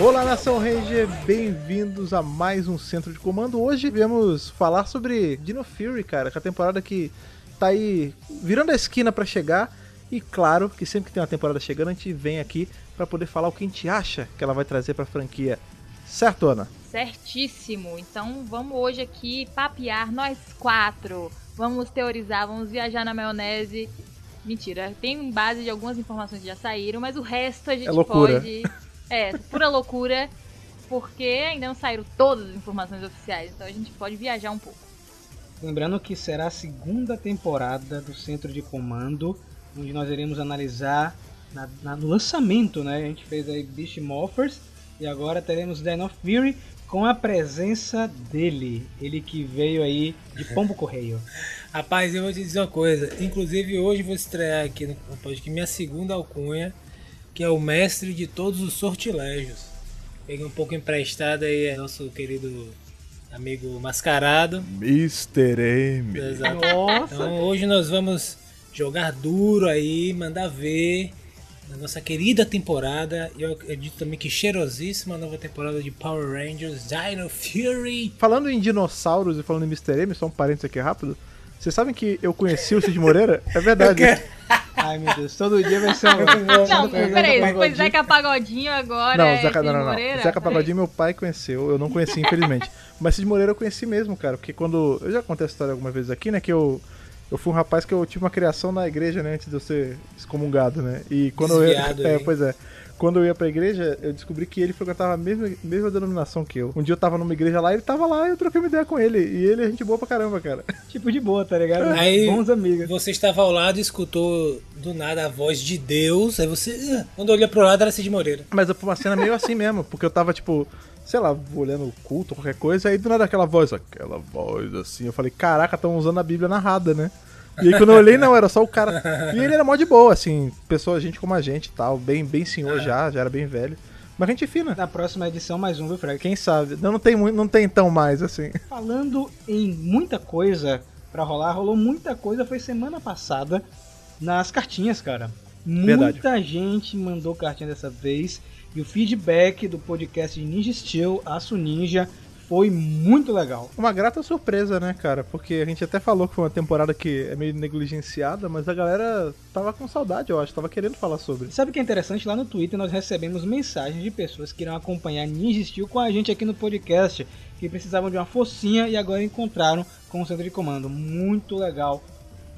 Olá, Nação Ranger, bem-vindos a mais um Centro de Comando. Hoje viemos falar sobre Dino Fury, cara, que é a temporada que tá aí virando a esquina para chegar. E claro que sempre que tem uma temporada chegando, a gente vem aqui para poder falar o que a gente acha que ela vai trazer pra franquia. Certo, Ana? Certíssimo. Então vamos hoje aqui papear nós quatro. Vamos teorizar, vamos viajar na maionese. Mentira, tem base de algumas informações que já saíram, mas o resto a gente É loucura. pode. É, pura loucura, porque ainda não saíram todas as informações oficiais, então a gente pode viajar um pouco. Lembrando que será a segunda temporada do Centro de Comando, onde nós iremos analisar na- na- no lançamento, né? A gente fez aí Beast Morphers e agora teremos Den of Fury com a presença dele, ele que veio aí de Pombo Correio. Rapaz, eu vou te dizer uma coisa. Inclusive, hoje vou estrear aqui no podcast minha segunda alcunha, que é o mestre de todos os sortilégios. Peguei um pouco emprestado aí, é nosso querido amigo mascarado. Mr. M. Exato. Nossa! Então, hoje nós vamos jogar duro aí, mandar ver na nossa querida temporada. E eu acredito também que cheirosíssima nova temporada de Power Rangers Dino Fury. Falando em dinossauros e falando em Mr. M, só um parênteses aqui rápido. Vocês sabem que eu conheci o Cid Moreira? É verdade. Ai meu Deus, todo dia vai ser um. Não, peraí, foi Zeca Pagodinho agora. Não, é Zeca, Cid não, não, não. Moreira? Zeca. Pagodinho meu pai conheceu, eu não conheci, infelizmente. Mas Cid Moreira eu conheci mesmo, cara, porque quando. Eu já contei essa história algumas vezes aqui, né? Que eu. Eu fui um rapaz que eu tive uma criação na igreja, né? Antes de eu ser excomungado, né? E quando eu Desviado ia. É, pois é. Quando eu ia pra igreja, eu descobri que ele frequentava a mesma, mesma denominação que eu. Um dia eu tava numa igreja lá, ele tava lá e eu troquei uma ideia com ele. E ele é gente boa pra caramba, cara. Tipo de boa, tá ligado? Aí- Bons amigos. Você estava ao lado e escutou do nada a voz de Deus. Aí você, "Ah", quando olhou pro lado, era Cid Moreira. Mas foi uma cena meio assim mesmo, porque eu tava, tipo, sei lá, olhando o culto, qualquer coisa, aí do nada aquela voz, aquela voz assim, eu falei, caraca, estão usando a Bíblia narrada, né? E aí quando eu olhei, não, era só o cara. E ele era mó de boa, assim, pessoa, gente como a gente e tal, bem, bem senhor já, já era bem velho. Mas gente fina. Na próxima edição, mais um, viu, Fred? Quem sabe? Não, não tem muito, não tem tão mais, assim. Falando em muita coisa pra rolar, rolou muita coisa, foi semana passada nas cartinhas, cara. Verdade. Muita gente mandou cartinha dessa vez e o feedback do podcast de Ninja Steel, Aço Ninja, foi muito legal. Uma grata surpresa, né, cara? Porque a gente até falou que foi uma temporada que é meio negligenciada, mas a galera tava com saudade, eu acho, tava querendo falar sobre. Sabe o que é interessante? Lá no Twitter nós recebemos mensagens de pessoas que irão acompanhar Ninja Steel com a gente aqui no podcast, que precisavam de uma focinha e agora encontraram com o centro de comando. Muito legal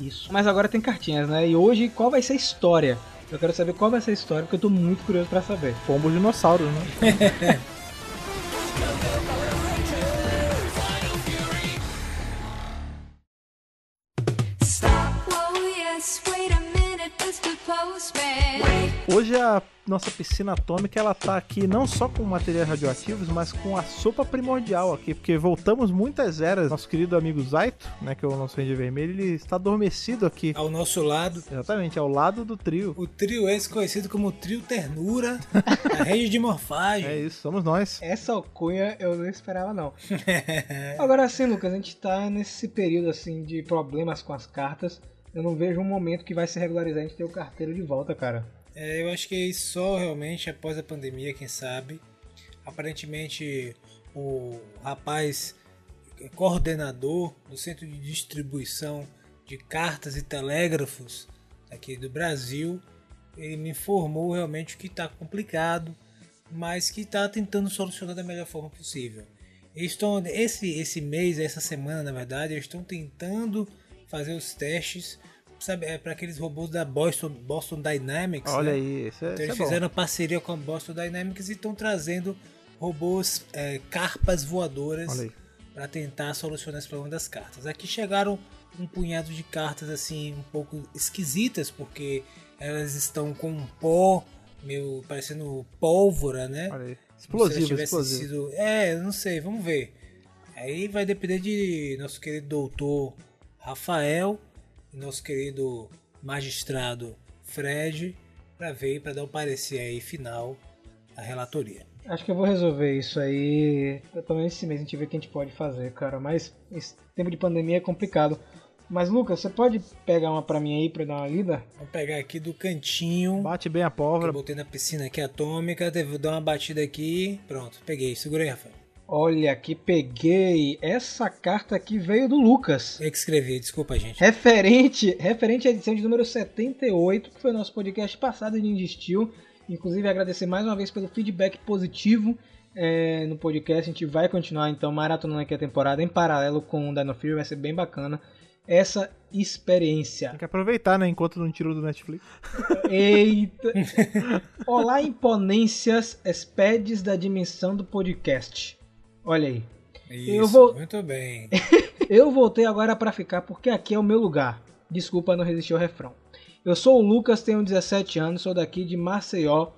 isso. Mas agora tem cartinhas, né? E hoje qual vai ser a história? Eu quero saber qual vai ser a história, porque eu tô muito curioso pra saber. Pombo dinossauro, né? Hoje a nossa piscina atômica ela tá aqui não só com materiais radioativos, mas com a sopa primordial aqui, porque voltamos muitas eras. Nosso querido amigo Zaito, né, que é o nosso Ranger Vermelho, ele está adormecido aqui. Ao nosso lado, Exatamente, ao lado do trio. o trio esse conhecido como Trio Ternura, a rede de morfagem. É isso, somos nós. Essa alcunha eu não esperava não. Agora sim, Lucas, a gente tá nesse período assim de problemas com as cartas. Eu não vejo um momento que vai se regularizar a gente ter o carteiro de volta, cara. É, eu acho que só realmente após a pandemia, quem sabe. Aparentemente, o rapaz coordenador do centro de distribuição de cartas e telégrafos aqui do Brasil, ele me informou realmente que está complicado, mas que está tentando solucionar da melhor forma possível. Estão, esse, esse mês, essa semana, na verdade, eles estão tentando fazer os testes sabe, é, para aqueles robôs da Boston, Boston Dynamics. Olha né? aí, isso é, Então isso eles é bom. fizeram parceria com a Boston Dynamics e estão trazendo robôs é, carpas voadoras para tentar solucionar esse problema das cartas. Aqui chegaram um punhado de cartas assim um pouco esquisitas porque elas estão com um pó meio parecendo pólvora, né? Olha aí. Explosivo, explosivo. sido- É, não sei, vamos ver. Aí vai depender de nosso querido doutor Rafael e nosso querido magistrado Fred para ver para dar o parecer aí final da relatoria. Acho que eu vou resolver isso aí. Menos esse mês a gente vê o que a gente pode fazer, cara. Mas esse tempo de pandemia é complicado. Mas, Lucas, você pode pegar uma pra mim aí pra eu dar uma lida? Vou pegar aqui do cantinho. Bate bem a eu pólvora. botei na piscina aqui atômica. Vou dar uma batida aqui. Pronto, peguei. Segura aí, Rafael. Olha, que peguei. Essa carta aqui veio do Lucas. Eu que escrevi, desculpa, gente. Referente, referente à edição de número 78, que foi o nosso podcast passado de Ninja Steel. Inclusive, agradecer mais uma vez pelo feedback positivo é, no podcast. A gente vai continuar, então, maratonando aqui a temporada em paralelo com o Dino Fury. Vai ser bem bacana essa experiência. Tem que aproveitar, né? Enquanto não tirou do Netflix. Eita! Olá, imponências, espedes da dimensão do podcast. Olha aí. Isso, Eu vou- muito bem. Eu voltei agora pra ficar porque aqui é o meu lugar. Desculpa não resistir ao refrão. Eu sou o Lucas, tenho 17 anos, sou daqui de Maceió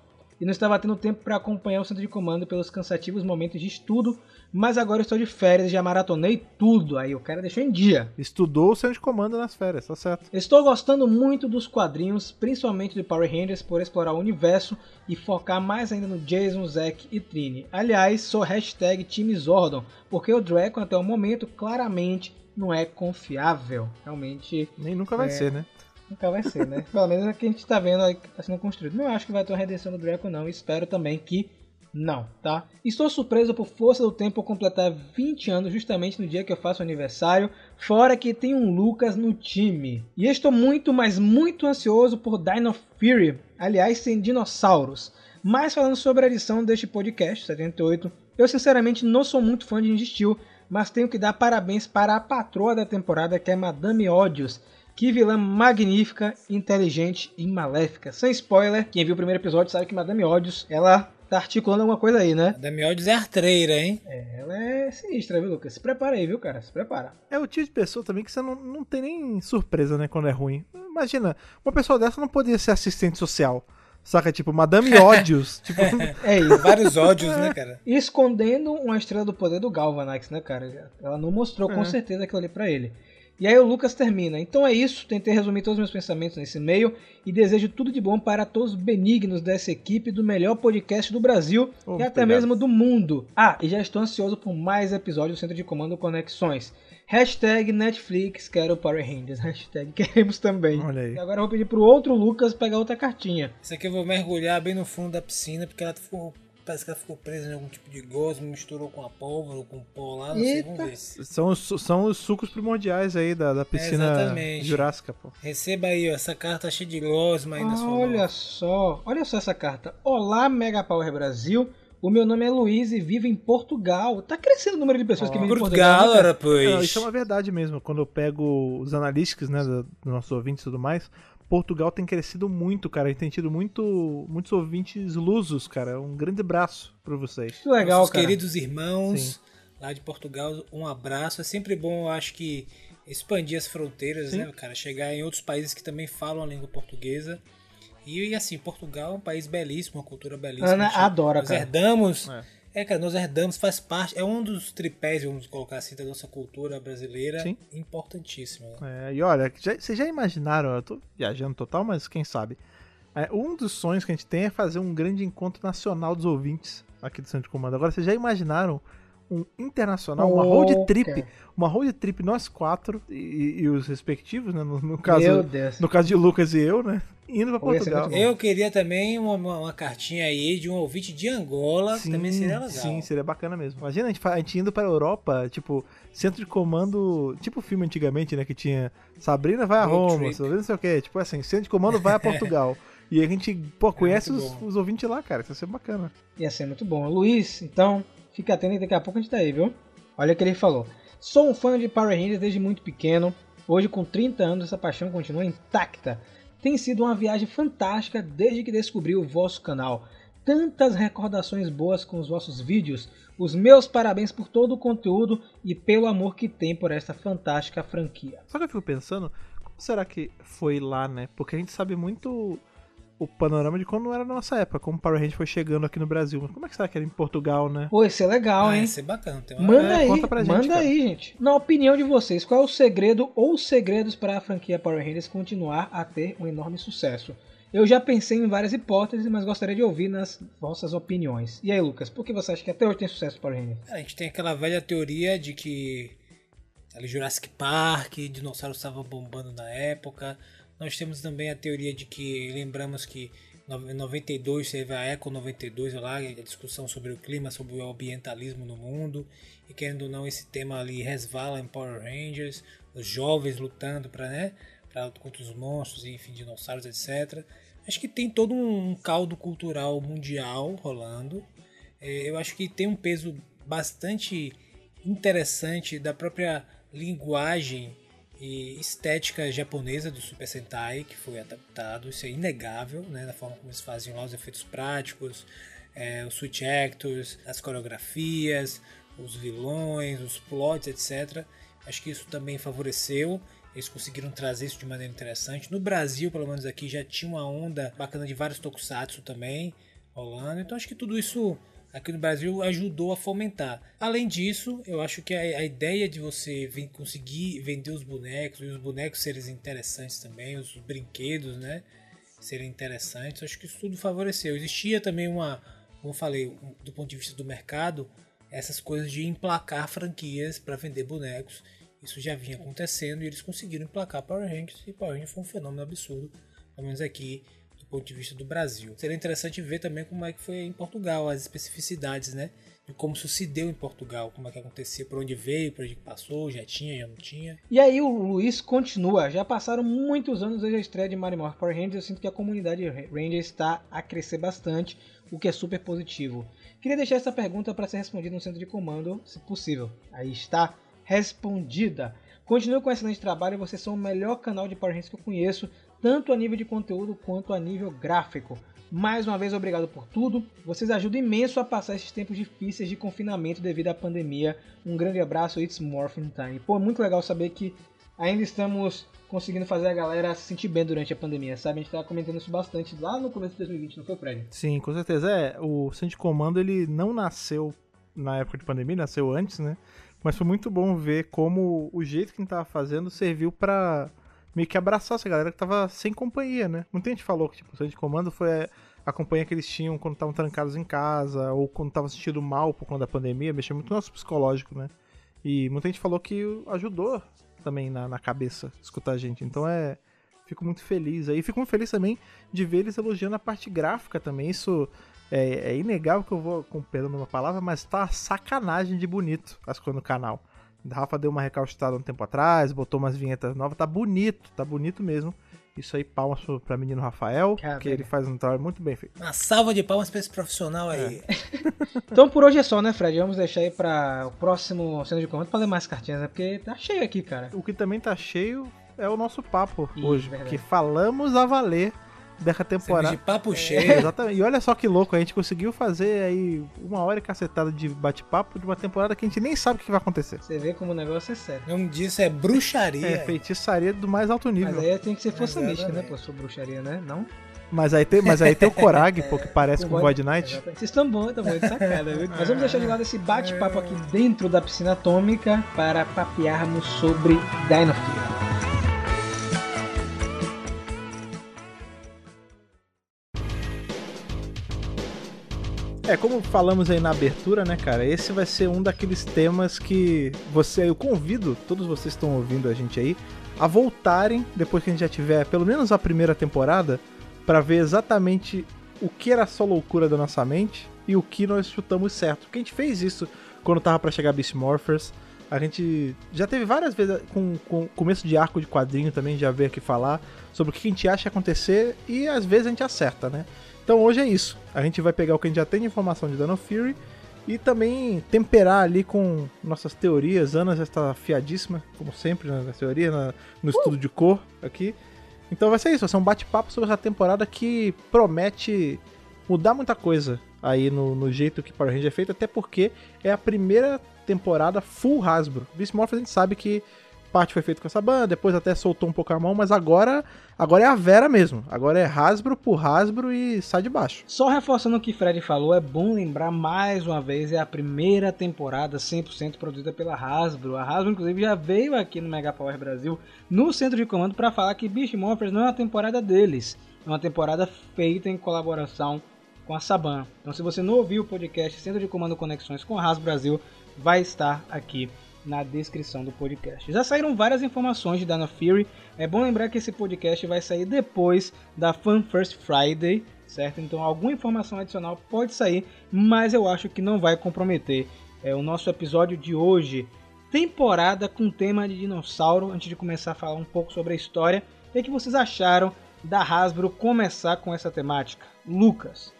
e não estava tendo tempo para acompanhar o centro de comando pelos cansativos momentos de estudo, mas agora estou de férias já maratonei tudo. Aí o cara deixou em dia. Estudou o centro de comando nas férias, tá certo. Estou gostando muito dos quadrinhos, principalmente do Power Rangers, por explorar o universo e focar mais ainda no Jason, Zack e Trini. Aliás, sou hashtag Time Zordon, porque o Draco até o momento claramente não é confiável. Realmente Nem nunca vai É. ser, né? nunca vai ser, né? Pelo menos é o que a gente tá vendo aí que tá sendo construído. Não acho que vai ter uma redenção do Draco, não. Espero também que não, tá? Estou surpreso por força do tempo completar 20 anos justamente no dia que eu faço aniversário, fora que tem um Lucas no time. E estou muito, mas muito ansioso por Dino Fury, aliás, sem dinossauros. Mas falando sobre a edição deste podcast, 78, eu sinceramente não sou muito fã de Ninja Steel, mas tenho que dar parabéns para a patroa da temporada, que é Madame Ódios. Que vilã magnífica, inteligente e maléfica. Sem spoiler, quem viu o primeiro episódio sabe que Madame Ódios, ela tá articulando alguma coisa aí, né? Miodes é artreira, hein? Ela é sinistra, viu, Lucas? Se prepara aí, viu, cara? Se prepara. É o tipo de pessoa também que você não, não tem nem surpresa, né, quando é ruim. Imagina, uma pessoa dessa não poderia ser assistente social. Saca, tipo, Madame Ódios. tipo, É isso. Vários ódios, né, cara? escondendo uma estrela do poder do Galvanax, né, cara? Ela não mostrou com É. certeza aquilo ali pra ele. E aí o Lucas termina. Então é isso, tentei resumir todos os meus pensamentos nesse e-mail e desejo tudo de bom para todos os benignos dessa equipe do melhor podcast do Brasil Oh, e até obrigado. mesmo do mundo. Ah, e já estou ansioso por mais episódios do Centro de Comando Conexões. Hashtag Netflix quero Power Rangers. Hashtag queremos também. Olha aí. E agora eu vou pedir pro outro Lucas pegar outra cartinha. Isso aqui eu vou mergulhar bem no fundo da piscina, porque ela ficou. Parece que ela ficou presa em algum tipo de gosma, misturou com a pólvora ou com o pó lá, não sei, Eita. vamos ver. são, os, são os sucos primordiais aí da, da piscina Exatamente. jurássica, pô. Receba aí, ó, essa carta cheia de gosma aí na sua Olha mão. só, olha só essa carta. Olá, Mega Power Brasil. O meu nome é Luiz e vivo em Portugal. Tá crescendo o número de pessoas que vivem em Portugal. Portugal, né, pois. Não, isso é uma verdade mesmo. Quando eu pego os analíticos, né, do- dos nossos ouvintes e tudo mais, Portugal tem crescido muito, cara. A gente tem tido muito, muitos ouvintes lusos, cara. Um grande abraço pra vocês. Que legal, Nossos cara. queridos irmãos Sim. lá de Portugal, um abraço. É sempre bom, eu acho que, expandir as fronteiras, Sim. né, cara? Chegar em outros países que também falam a língua portuguesa. E, e, assim, Portugal é um país belíssimo, uma cultura belíssima. Ana adora, nós cara. herdamos. É. É. cara, nós herdamos, faz parte, é um dos tripés, vamos colocar assim, da nossa cultura brasileira. Sim. Importantíssimo. Né? É, e olha, já- vocês já imaginaram, eu tô viajando total, mas quem sabe. É, um dos sonhos que a gente tem é fazer um grande encontro nacional dos ouvintes aqui do Centro de Comando. Agora, vocês já imaginaram um internacional, uma Oh, road trip, cara. uma road trip nós quatro e, e os respectivos, né? No, no caso, Meu Deus. no caso de Lucas e eu, né? Indo ia ser Portugal. Eu queria também uma, uma, uma cartinha aí de um ouvinte de Angola, que também seria legal. Sim, seria bacana mesmo. Imagina a gente, a gente indo pra Europa, tipo, centro de comando, tipo filme antigamente, né? Que tinha Sabrina vai a Road Roma, trip. Sabrina não sei o que, tipo assim, centro de comando vai a Portugal. e a gente, pô, conhece muito os, os ouvintes lá, cara, isso ia ser bacana. Ia ser muito bom. Luiz, então, fica atento que daqui a pouco a gente tá aí, viu? Olha o que ele falou. Sou um fã de Power Rangers desde muito pequeno. Hoje, com 30 anos, essa paixão continua intacta. Tem sido uma viagem fantástica desde que descobri o vosso canal. Tantas recordações boas com os vossos vídeos. Os meus parabéns por todo o conteúdo e pelo amor que tem por esta fantástica franquia. Só que eu fico pensando, como será que foi lá, né? Porque a gente sabe muito o panorama de quando era na nossa época, como o Power Ranger foi chegando aqui no Brasil. Mas como é que será que era em Portugal, né? Pô, isso é legal, Ah, hein? ia ser bacana. Tem uma... Manda É, aí, conta pra gente, manda cara. aí, gente. Na opinião de vocês, qual é o segredo ou os segredos para a franquia Power Rangers continuar a ter um enorme sucesso? Eu já pensei em várias hipóteses, mas gostaria de ouvir nas vossas opiniões. E aí, Lucas, por que você acha que até hoje tem sucesso Power Rangers? A gente tem aquela velha teoria de que ali Jurassic Park, dinossauros estavam bombando na época. Nós temos também a teoria de que lembramos que em 92 teve a Eco 92 lá, a discussão sobre o clima, sobre o ambientalismo no mundo. E querendo ou não, esse tema ali resvala em Power Rangers, os jovens lutando para, né, pra, contra os monstros, enfim, dinossauros, etc. Acho que tem todo um caldo cultural mundial rolando. É, eu acho que tem um peso bastante interessante da própria linguagem e estética japonesa do Super Sentai, que foi adaptado, isso é inegável, né, da forma como eles fazem lá os efeitos práticos, é, os switch actors, as coreografias, os vilões, os plots, etc. Acho que isso também favoreceu. Eles conseguiram trazer isso de maneira interessante. No Brasil, pelo menos aqui, já tinha uma onda bacana de vários tokusatsu também rolando. Então acho que tudo isso aqui no Brasil ajudou a fomentar. Além disso, eu acho que a, a ideia de você vem, conseguir vender os bonecos e os bonecos serem interessantes também, os brinquedos, né, serem interessantes, acho que isso tudo favoreceu. Existia também uma, como eu falei, um- do ponto de vista do mercado, essas coisas de emplacar franquias para vender bonecos. Isso já vinha acontecendo e eles conseguiram emplacar Power Rangers e Power Rangers foi um fenômeno absurdo, pelo menos aqui ponto de vista do Brasil. Seria interessante ver também como é que foi em Portugal, as especificidades, né? De como isso se deu em Portugal, como é que acontecia, por onde veio, por onde passou, já tinha, já não tinha. E aí o Luiz continua. Já passaram muitos anos desde a estreia de Mario Morph Power Rangers. Eu sinto que a comunidade Ranger está a crescer bastante, o que é super positivo. Queria deixar essa pergunta para ser respondida no centro de comando, se possível. Aí está respondida. Continue com um excelente trabalho. Vocês são o melhor canal de Power Rangers que eu conheço, tanto a nível de conteúdo quanto a nível gráfico. Mais uma vez, obrigado por tudo. Vocês ajudam imenso a passar esses tempos difíceis de confinamento devido à pandemia. Um grande abraço, It's Morphin Time. Pô, é muito legal saber que ainda estamos conseguindo fazer a galera se sentir bem durante a pandemia, sabe? A gente tava comentando isso bastante lá no começo de 2020, não foi, Fred? Sim, com certeza. É, o Centro Comando ele não nasceu na época de pandemia, nasceu antes, né? Mas foi muito bom ver como o jeito que a gente tava fazendo serviu pra meio que abraçar essa galera que tava sem companhia, né? Muita gente falou que tipo, o de Comando foi a companhia que eles tinham quando estavam trancados em casa ou quando estavam se sentindo mal por conta da pandemia, mexeu muito no nosso psicológico, né? E muita gente falou que ajudou também na, na cabeça escutar a gente. Então é. Fico muito feliz aí. Fico muito feliz também de ver eles elogiando a parte gráfica também. Isso é, é inegável que eu vou com perdão numa palavra, mas tá sacanagem de bonito as coisas no canal. Rafa deu uma recalcitrada um tempo atrás, botou umas vinhetas novas, tá bonito, tá bonito mesmo. Isso aí, palmas pro- pra menino Rafael, Cara, que ele faz um trabalho muito bem feito. Uma salva de palmas pra esse profissional aí. Então por hoje é só, né, Fred? Vamos deixar aí para o próximo centro de comando pra ler mais cartinhas, né? Porque tá cheio aqui, cara. O que também tá cheio é o nosso papo Ih, hoje, verdade. porque falamos a valer dessa temporada. de papo É, cheio. exatamente. E olha só que louco, a gente conseguiu fazer aí uma hora e cacetada de bate-papo de uma temporada que a gente nem sabe o que vai acontecer. Você vê como o negócio é sério. O nome disso é bruxaria. É, feitiçaria do mais alto nível. Mas aí tem que ser força Exatamente. mística, né? Pô, sou bruxaria, né? Não? Mas aí tem, mas aí tem o Korag, pô, que parece O com o Void Knight. Vocês estão bons, estão bons de sacada, viu? Mas vamos deixar de lado esse bate-papo aqui dentro da piscina atômica para papearmos sobre Dino Fury. É, como falamos aí na abertura, né, cara? Esse vai ser um daqueles temas que você, eu convido todos vocês que estão ouvindo a gente aí a voltarem depois que a gente já tiver pelo menos a primeira temporada pra ver exatamente o que era só loucura da nossa mente e o que nós chutamos certo. Porque a gente fez isso quando tava pra chegar Beast Morphers. A gente já teve várias vezes com, com começo de arco de quadrinho também, já veio aqui falar sobre o que a gente acha acontecer e às vezes a gente acerta, né? Então hoje é isso. A gente vai pegar o que a gente já tem de informação de Dano Fury e também temperar ali com nossas teorias. Ana já está afiadíssima, como sempre, né, na teoria, na- no estudo de cor aqui. Então vai ser isso, vai ser um bate-papo sobre essa temporada que promete mudar muita coisa aí no, no jeito que Power Ranger é feito, até porque é a primeira temporada full Hasbro. Beast Morphers a gente sabe que parte foi feita com essa banda, depois até soltou um pouco a mão, mas agora agora é a Vera mesmo. Agora é Hasbro por Hasbro e sai de baixo. Só reforçando o que Fred falou, é bom lembrar mais uma vez, é a primeira temporada 100% produzida pela Hasbro. A Hasbro, inclusive, já veio aqui no Mega Power Brasil, no centro de comando, para falar que Beast Morphers não é uma temporada deles, é uma temporada feita em colaboração com a Saban. Então, se você não ouviu o podcast Centro de Comando Conexões com a Hasbro Brasil, vai estar aqui na descrição do podcast. Já saíram várias informações de Dino Fury. É bom lembrar que esse podcast vai sair depois da Fan First Friday, certo? Então alguma informação adicional pode sair, mas eu acho que não vai comprometer é, o nosso episódio de hoje. Temporada com tema de dinossauro. Antes de começar a falar um pouco sobre a história, o que, é que vocês acharam da Hasbro começar com essa temática? Lucas.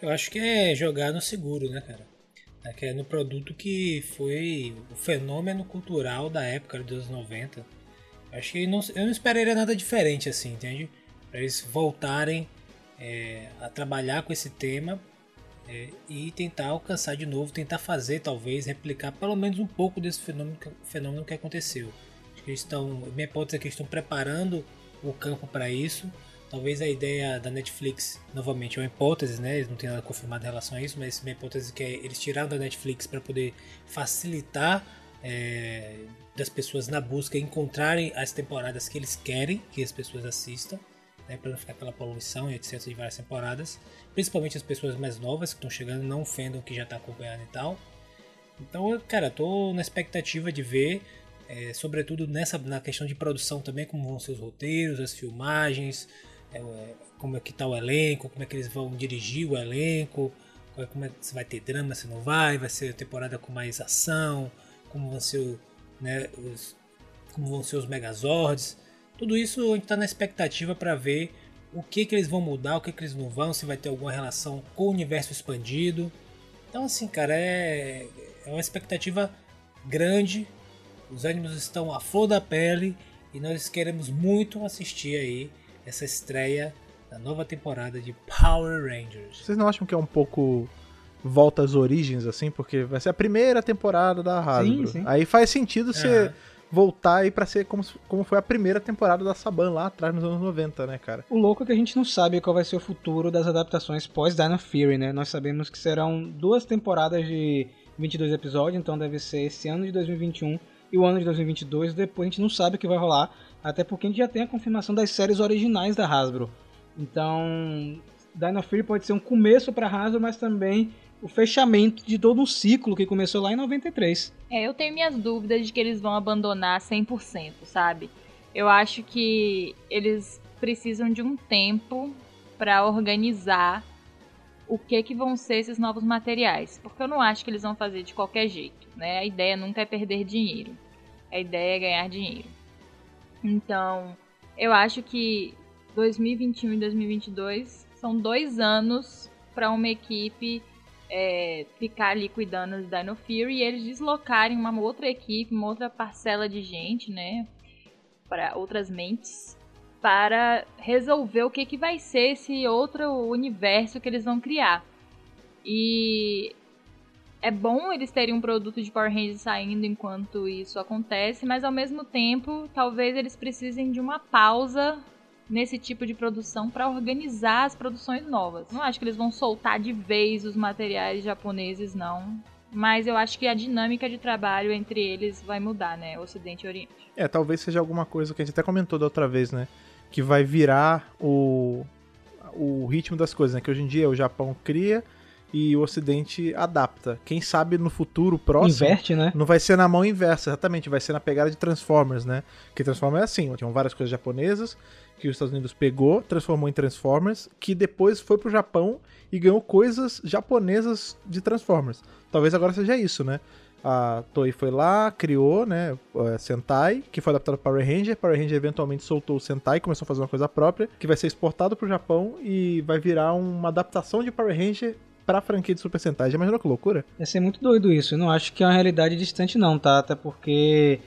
Eu acho que é jogar no seguro, né, cara? É que é no produto que foi o fenômeno cultural da época dos anos 90. Eu acho que não, eu não esperaria nada diferente assim, entende? Para eles voltarem é, a trabalhar com esse tema é, e tentar alcançar de novo, tentar fazer, talvez, replicar pelo menos um pouco desse fenômeno que, fenômeno que aconteceu. Acho que eles estão, minha hipótese é que eles estão preparando o campo para isso. Talvez a ideia da Netflix, novamente, é uma hipótese, né? Eles não tem nada confirmado em relação a isso, mas minha hipótese é que é eles tiraram da Netflix para poder facilitar é, das pessoas na busca encontrarem as temporadas que eles querem que as pessoas assistam, né? Para não ficar aquela poluição e etc. de várias temporadas. Principalmente as pessoas mais novas que estão chegando, não ofendam que já está acompanhando e tal. Então, cara, tô na expectativa de ver é, sobretudo nessa na questão de produção também, como vão ser os roteiros, as filmagens, é, como é que tá o elenco, como é que eles vão dirigir o elenco, como é, como é que se vai ter drama, se não vai, vai ser temporada com mais ação, como vão ser, né, os, como vão ser os Megazords. Tudo isso a gente está na expectativa para ver o que que eles vão mudar, o que que eles não vão, se vai ter alguma relação com o universo expandido. Então assim, cara, é, é uma expectativa grande. Os ânimos estão à flor da pele e nós queremos muito assistir aí essa estreia da nova temporada de Power Rangers. Vocês não acham que é um pouco volta às origens, assim? Porque vai ser a primeira temporada da Hasbro. sim. Aí faz sentido você Aham. voltar aí pra ser como, como foi a primeira temporada da Saban lá atrás, nos anos 90, né, cara? O louco é que a gente não sabe qual vai ser o futuro das adaptações pós Dino Fury, né? Nós sabemos que serão duas temporadas de 22 episódios, então deve ser esse ano de 2021 e o ano de 2022. Depois a gente não sabe o que vai rolar, até porque a gente já tem a confirmação das séries originais da Hasbro. Então, Dino Fury pode ser um começo para Hasbro, mas também o fechamento de todo um ciclo que começou lá em 93. É, eu tenho minhas dúvidas de que eles vão abandonar 100%, sabe? Eu acho que eles precisam de um tempo pra organizar o que que vão ser esses novos materiais, porque eu não acho que eles vão fazer de qualquer jeito, né? A ideia nunca é perder dinheiro. A ideia é ganhar dinheiro. Então, eu acho que 2021 e 2022 são dois anos para uma equipe é, ficar ali cuidando do Dino Fury e eles deslocarem uma outra equipe, uma outra parcela de gente, né? Para outras mentes, para resolver o que, que vai ser esse outro universo que eles vão criar. E é bom eles terem um produto de Power Rangers saindo enquanto isso acontece, mas ao mesmo tempo, talvez eles precisem de uma pausa nesse tipo de produção para organizar as produções novas. Não acho que eles vão soltar de vez os materiais japoneses, não. Mas eu acho que a dinâmica de trabalho entre eles vai mudar, né? Ocidente e Oriente. É, talvez seja alguma coisa que a gente até comentou da outra vez, né? Que vai virar o, o ritmo das coisas, né? Que hoje em dia o Japão cria e o Ocidente adapta. Quem sabe no futuro próximo. Inverte, né? Não vai ser na mão inversa, exatamente, vai ser na pegada de Transformers, né? Que Transformers é assim, tinham várias coisas japonesas que os Estados Unidos pegou, transformou em Transformers, que depois foi pro Japão e ganhou coisas japonesas de Transformers. Talvez agora seja isso, né? A Toei foi lá, criou, né, eh, Sentai, que foi adaptado para Power Ranger. Power Ranger eventualmente soltou o Sentai, começou a fazer uma coisa própria, que vai ser exportado pro Japão e vai virar uma adaptação de Power Ranger pra franquia de Super Sentai. Já imaginou que loucura? Ia ser muito doido isso. Eu não acho que é uma realidade distante, não, tá? Até porque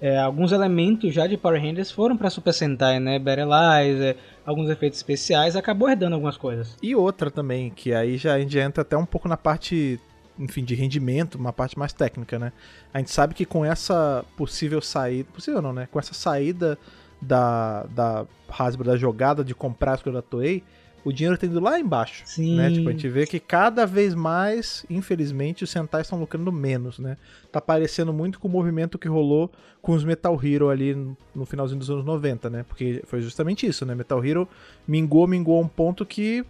é, alguns elementos já de Power Rangers foram pra Super Sentai, né? Battleizer, alguns efeitos especiais, acabou herdando algumas coisas. E outra também, que aí já a gente entra até um pouco na parte, enfim, de rendimento, uma parte mais técnica, né? A gente sabe que com essa possível saída, possível não, né? Com essa saída da, da Hasbro, da jogada de comprar as coisas da Toei, o dinheiro tá indo lá embaixo, Sim. né? Tipo, a gente vê que cada vez mais, infelizmente, os Sentai estão lucrando menos, né? Tá parecendo muito com o movimento que rolou com os Metal Hero ali no- no finalzinho dos anos 90, né? Porque foi justamente isso, né? Metal Hero mingou, mingou a um ponto que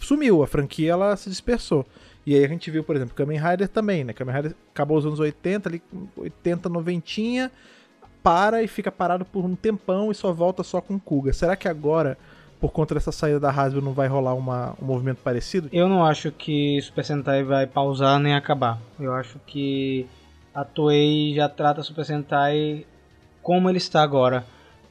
sumiu, a franquia ela se dispersou. E aí a gente viu, por exemplo, Kamen Rider também, né? Kamen Rider acabou os anos 80, ali, 80, 90, para e fica parado por um tempão e só volta só com Kuga. Será que agora, por conta dessa saída da Hasbro, não vai rolar uma, um movimento parecido? Eu não acho que Super Sentai vai pausar nem acabar. Eu acho que a Toei já trata Super Sentai como ele está agora.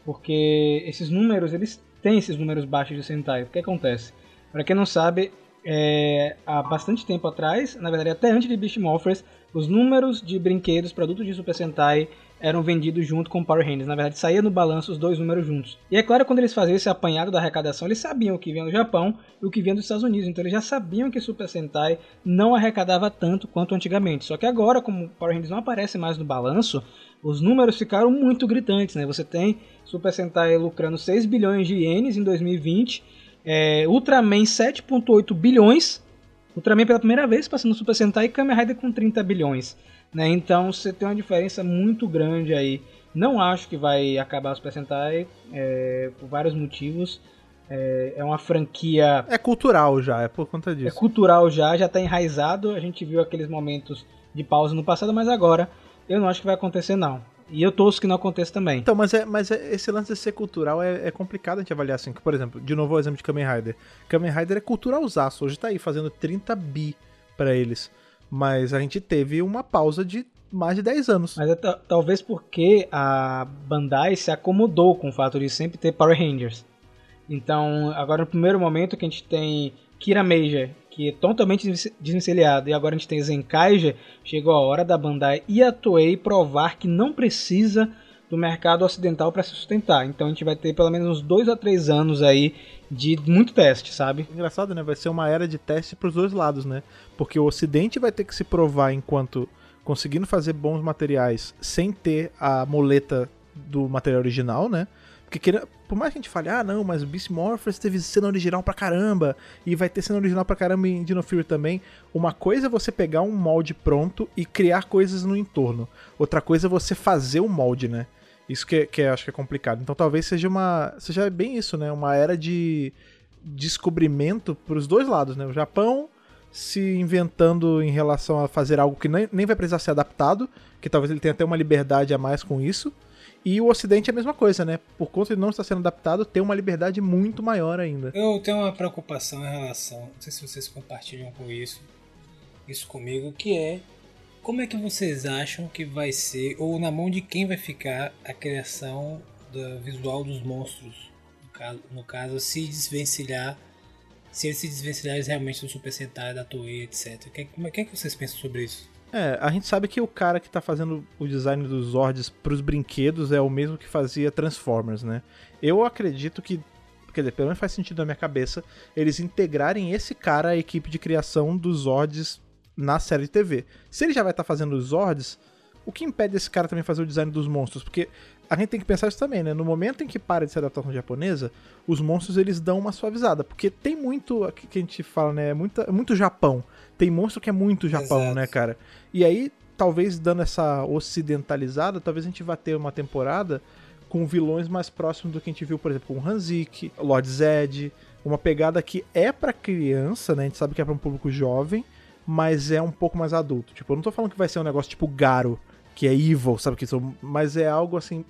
Porque esses números, eles têm esses números baixos de Sentai. O que acontece? Para quem não sabe, é, há bastante tempo atrás, na verdade até antes de Beast Morphers, os números de brinquedos, produtos de Super Sentai eram vendidos junto com Power Rangers. Na verdade, saía no balanço os dois números juntos. E é claro, quando eles faziam esse apanhado da arrecadação, eles sabiam o que vinha do Japão e o que vinha dos Estados Unidos. Então eles já sabiam que Super Sentai não arrecadava tanto quanto antigamente. Só que agora, como Power Rangers não aparece mais no balanço, os números ficaram muito gritantes. Né? Você tem Super Sentai lucrando 6 bilhões de ienes em 2020, é, Ultraman 7,8 bilhões. Ultraman pela primeira vez passando Super Sentai e Kamen Rider com 30 bilhões. Né? Então você tem uma diferença muito grande aí. Não acho que vai acabar o Super Sentai é, por vários motivos. É, é uma franquia É cultural já, é por conta é disso. cultural já, já está enraizado. A gente viu aqueles momentos de pausa no passado, mas agora eu não acho que vai acontecer não. E eu torço que não aconteça também. Então, mas, é, mas é- esse lance de ser cultural é, é complicado a gente avaliar assim. que, Por exemplo, de novo o exemplo de Kamen Rider. Kamen Rider é culturalzaço. Hoje tá aí fazendo 30 bi pra eles. Mas a gente teve uma pausa de mais de 10 anos. Mas é ta- talvez porque a Bandai se acomodou com o fato de sempre ter Power Rangers. Então, agora no primeiro momento que a gente tem Kira Major, que é totalmente desven- desvencilhado, e agora a gente tem Zenkaiger, chegou a hora da Bandai e a Toei provar que não precisa do mercado ocidental para se sustentar. Então a gente vai ter pelo menos uns dois a três anos aí de muito teste, sabe? Engraçado, né? Vai ser uma era de teste pros dois lados, né? Porque o Ocidente vai ter que se provar enquanto conseguindo fazer bons materiais sem ter a moleta do material original, né? Porque por mais que a gente fale, ah, não, mas o Beast Morphers teve cena original pra caramba, e vai ter cena original pra caramba em Dino Fury também. Uma coisa é você pegar um molde pronto e criar coisas no entorno. Outra coisa é você fazer o molde, né? Isso que, que eu acho que é complicado. Então talvez seja uma. Seja bem isso, né? Uma era de descobrimento pros dois lados, né? O Japão se inventando em relação a fazer algo que nem, nem vai precisar ser adaptado, que talvez ele tenha até uma liberdade a mais com isso. E o Ocidente é a mesma coisa, né? Por conta de não estar sendo adaptado, tem uma liberdade muito maior ainda. Eu tenho uma preocupação em relação, não sei se vocês compartilham com isso, isso comigo, que é como é que vocês acham que vai ser, ou na mão de quem vai ficar a criação do visual dos monstros? No caso, no caso se desvencilhar, se eles se desvencilharem realmente do Super Sentai, da Toei, etc. O que, como é que, é que vocês pensam sobre isso? É, a gente sabe que o cara que tá fazendo o design dos Zords pros brinquedos é o mesmo que fazia Transformers, né? Eu acredito que, quer dizer, pelo menos faz sentido na minha cabeça, eles integrarem esse cara à equipe de criação dos Zords na série de TV. Se ele já vai estar fazendo os Zords, o que impede esse cara também fazer o design dos monstros? Porque a gente tem que pensar isso também, né? No momento em que para de ser adaptação japonesa, os monstros eles dão uma suavizada. Porque tem muito, que a gente fala, né? Muita, muito Japão. Tem monstro que é muito Japão, Exato. né, cara? E aí, talvez dando essa ocidentalizada, talvez a gente vá ter uma temporada com vilões mais próximos do que a gente viu, por exemplo, com o Hanzik, Lord Zed, uma pegada que é pra criança, né? A gente sabe que é pra um público jovem, mas é um pouco mais adulto. Tipo, eu não tô falando que vai ser um negócio tipo Garo, que é evil, sabe que são, mas é algo assim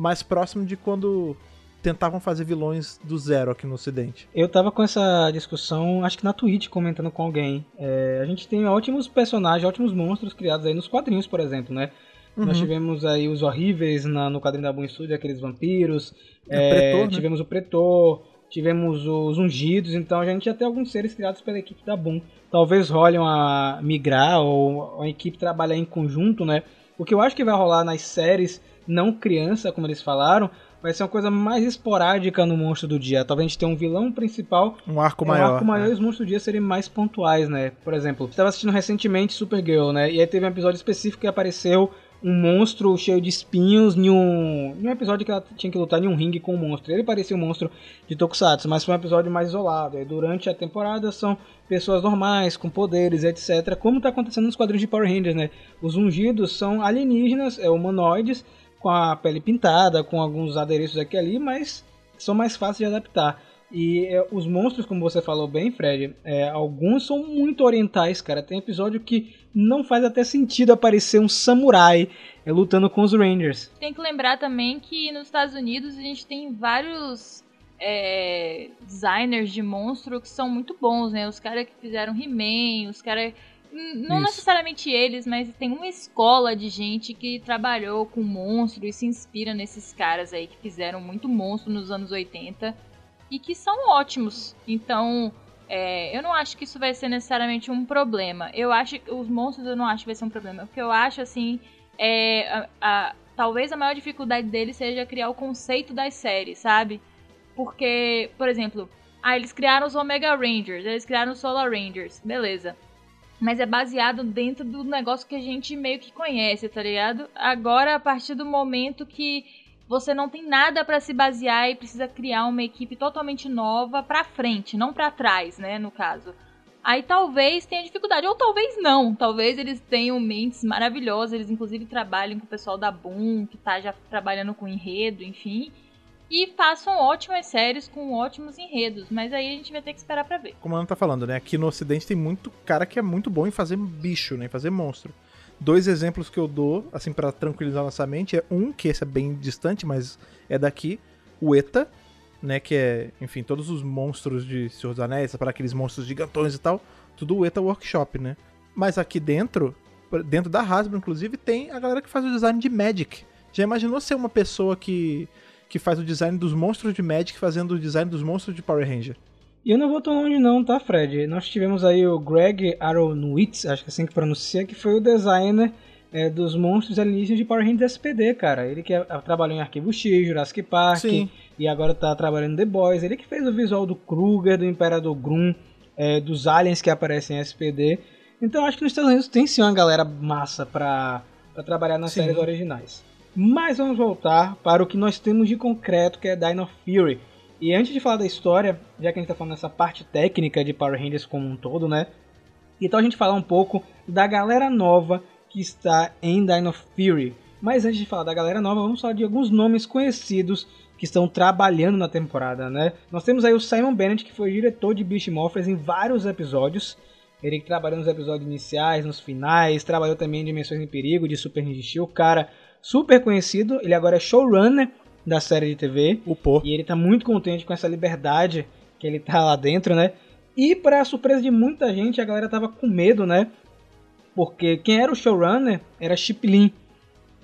mais próximo de quando tentavam fazer vilões do zero aqui no ocidente. Eu tava com essa discussão, acho que na Twitch, comentando com alguém. É, a gente tem ótimos personagens, ótimos monstros criados aí nos quadrinhos, por exemplo, né? Nós tivemos aí os horríveis na- no quadrinho da Boom Studio, aqueles vampiros. É, É, Pretor, né? Tivemos o Pretor, tivemos os ungidos, então a gente já tem alguns seres criados pela equipe da Boom. Talvez role uma migrar ou a equipe trabalhar em conjunto, né? O que eu acho que vai rolar nas séries não criança, como eles falaram, vai ser uma coisa mais esporádica no Monstro do Dia. Talvez a gente tenha um vilão principal Um arco é, maior. Um arco maior né? e os monstros do dia serem mais pontuais, né? Por exemplo, estava assistindo recentemente Supergirl, né? E aí teve um episódio específico que apareceu um monstro cheio de espinhos em um, em um episódio que ela tinha que lutar em um ringue com um monstro. Ele parecia um monstro de Tokusatsu, mas foi um episódio mais isolado. E durante a temporada são pessoas normais, com poderes, etc. Como está acontecendo nos quadrinhos de Power Rangers, né? Os ungidos são alienígenas, é, humanoides, com a pele pintada, com alguns adereços aqui ali, mas são mais fáceis de adaptar. E é, os monstros, como você falou bem, Fred, é, alguns são muito orientais, cara. Tem episódio que não faz até sentido aparecer um samurai é, lutando com os Rangers. Tem que lembrar também que nos Estados Unidos a gente tem vários é, designers de monstro que são muito bons, né? Os caras que fizeram He-Man, os caras. Não Isso. necessariamente eles, mas tem uma escola de gente que trabalhou com monstro e se inspira nesses caras aí que fizeram muito monstro nos anos 80 e que são ótimos. Então, é, eu não acho que isso vai ser necessariamente um problema. Eu acho que os monstros eu não acho que vai ser um problema. O que eu acho, assim, é. a- a- talvez a maior dificuldade deles seja criar o conceito das séries, sabe? Porque, por exemplo, ah, eles criaram os Omega Rangers, eles criaram os Solar Rangers, beleza. Mas é baseado dentro do negócio que a gente meio que conhece, tá ligado? Agora, a partir do momento que você não tem nada pra se basear e precisa criar uma equipe totalmente nova pra frente, não pra trás, né, no caso. Aí talvez tenha dificuldade, ou talvez não. Talvez eles tenham mentes maravilhosas, eles inclusive trabalhem com o pessoal da Boom, que tá já trabalhando com enredo, enfim. E façam ótimas séries com ótimos enredos, mas aí a gente vai ter que esperar pra ver. Como a Ana tá falando, né? Aqui no Ocidente tem muito cara que é muito bom em fazer bicho, né? Em fazer monstro. Dois exemplos que eu dou, assim, pra tranquilizar nossa mente, é um, que esse é bem distante, mas é daqui, o ETA, né? Que é, enfim, todos os monstros de Senhor dos Anéis, para aqueles monstros gigantões e tal, tudo o ETA Workshop, né? Mas aqui dentro, dentro da Hasbro, inclusive, tem a galera que faz o design de Magic. Já imaginou ser uma pessoa que, que faz o design dos monstros de Magic fazendo o design dos monstros de Power Ranger? E eu não vou tão longe não, tá, Fred? Nós tivemos aí o Greg Aronowitz, acho que é assim que pronuncia, que foi o designer é, dos monstros alienígenas de Power Rangers SPD, cara. Ele que é, trabalhou em Arquivo X, Jurassic Park, Sim. e agora tá trabalhando em The Boys. Ele que fez o visual do Kruger, do Imperador Grum, é, dos aliens que aparecem em SPD. Então acho que nos Estados Unidos tem sim uma galera massa pra, pra trabalhar nas Sim. séries originais. Mas vamos voltar para o que nós temos de concreto, que é Dino Fury. E antes de falar da história, já que a gente tá falando dessa parte técnica de Power Rangers como um todo, né? Então a gente falar um pouco da galera nova que está em Dino Fury. Mas antes de falar da galera nova, vamos falar de alguns nomes conhecidos que estão trabalhando na temporada, né? Nós temos aí o Simon Bennett, que foi diretor de Beast Morphers em vários episódios. Ele que trabalhou nos episódios iniciais, nos finais, trabalhou também em Dimensões em Perigo, de Super Ninja Steel, cara super conhecido. Ele agora é showrunner da série de TV. O Pô. E ele tá muito contente com essa liberdade que ele tá lá dentro, né? E para surpresa de muita gente, a galera tava com medo, né? Porque quem era o showrunner era Chip Lin.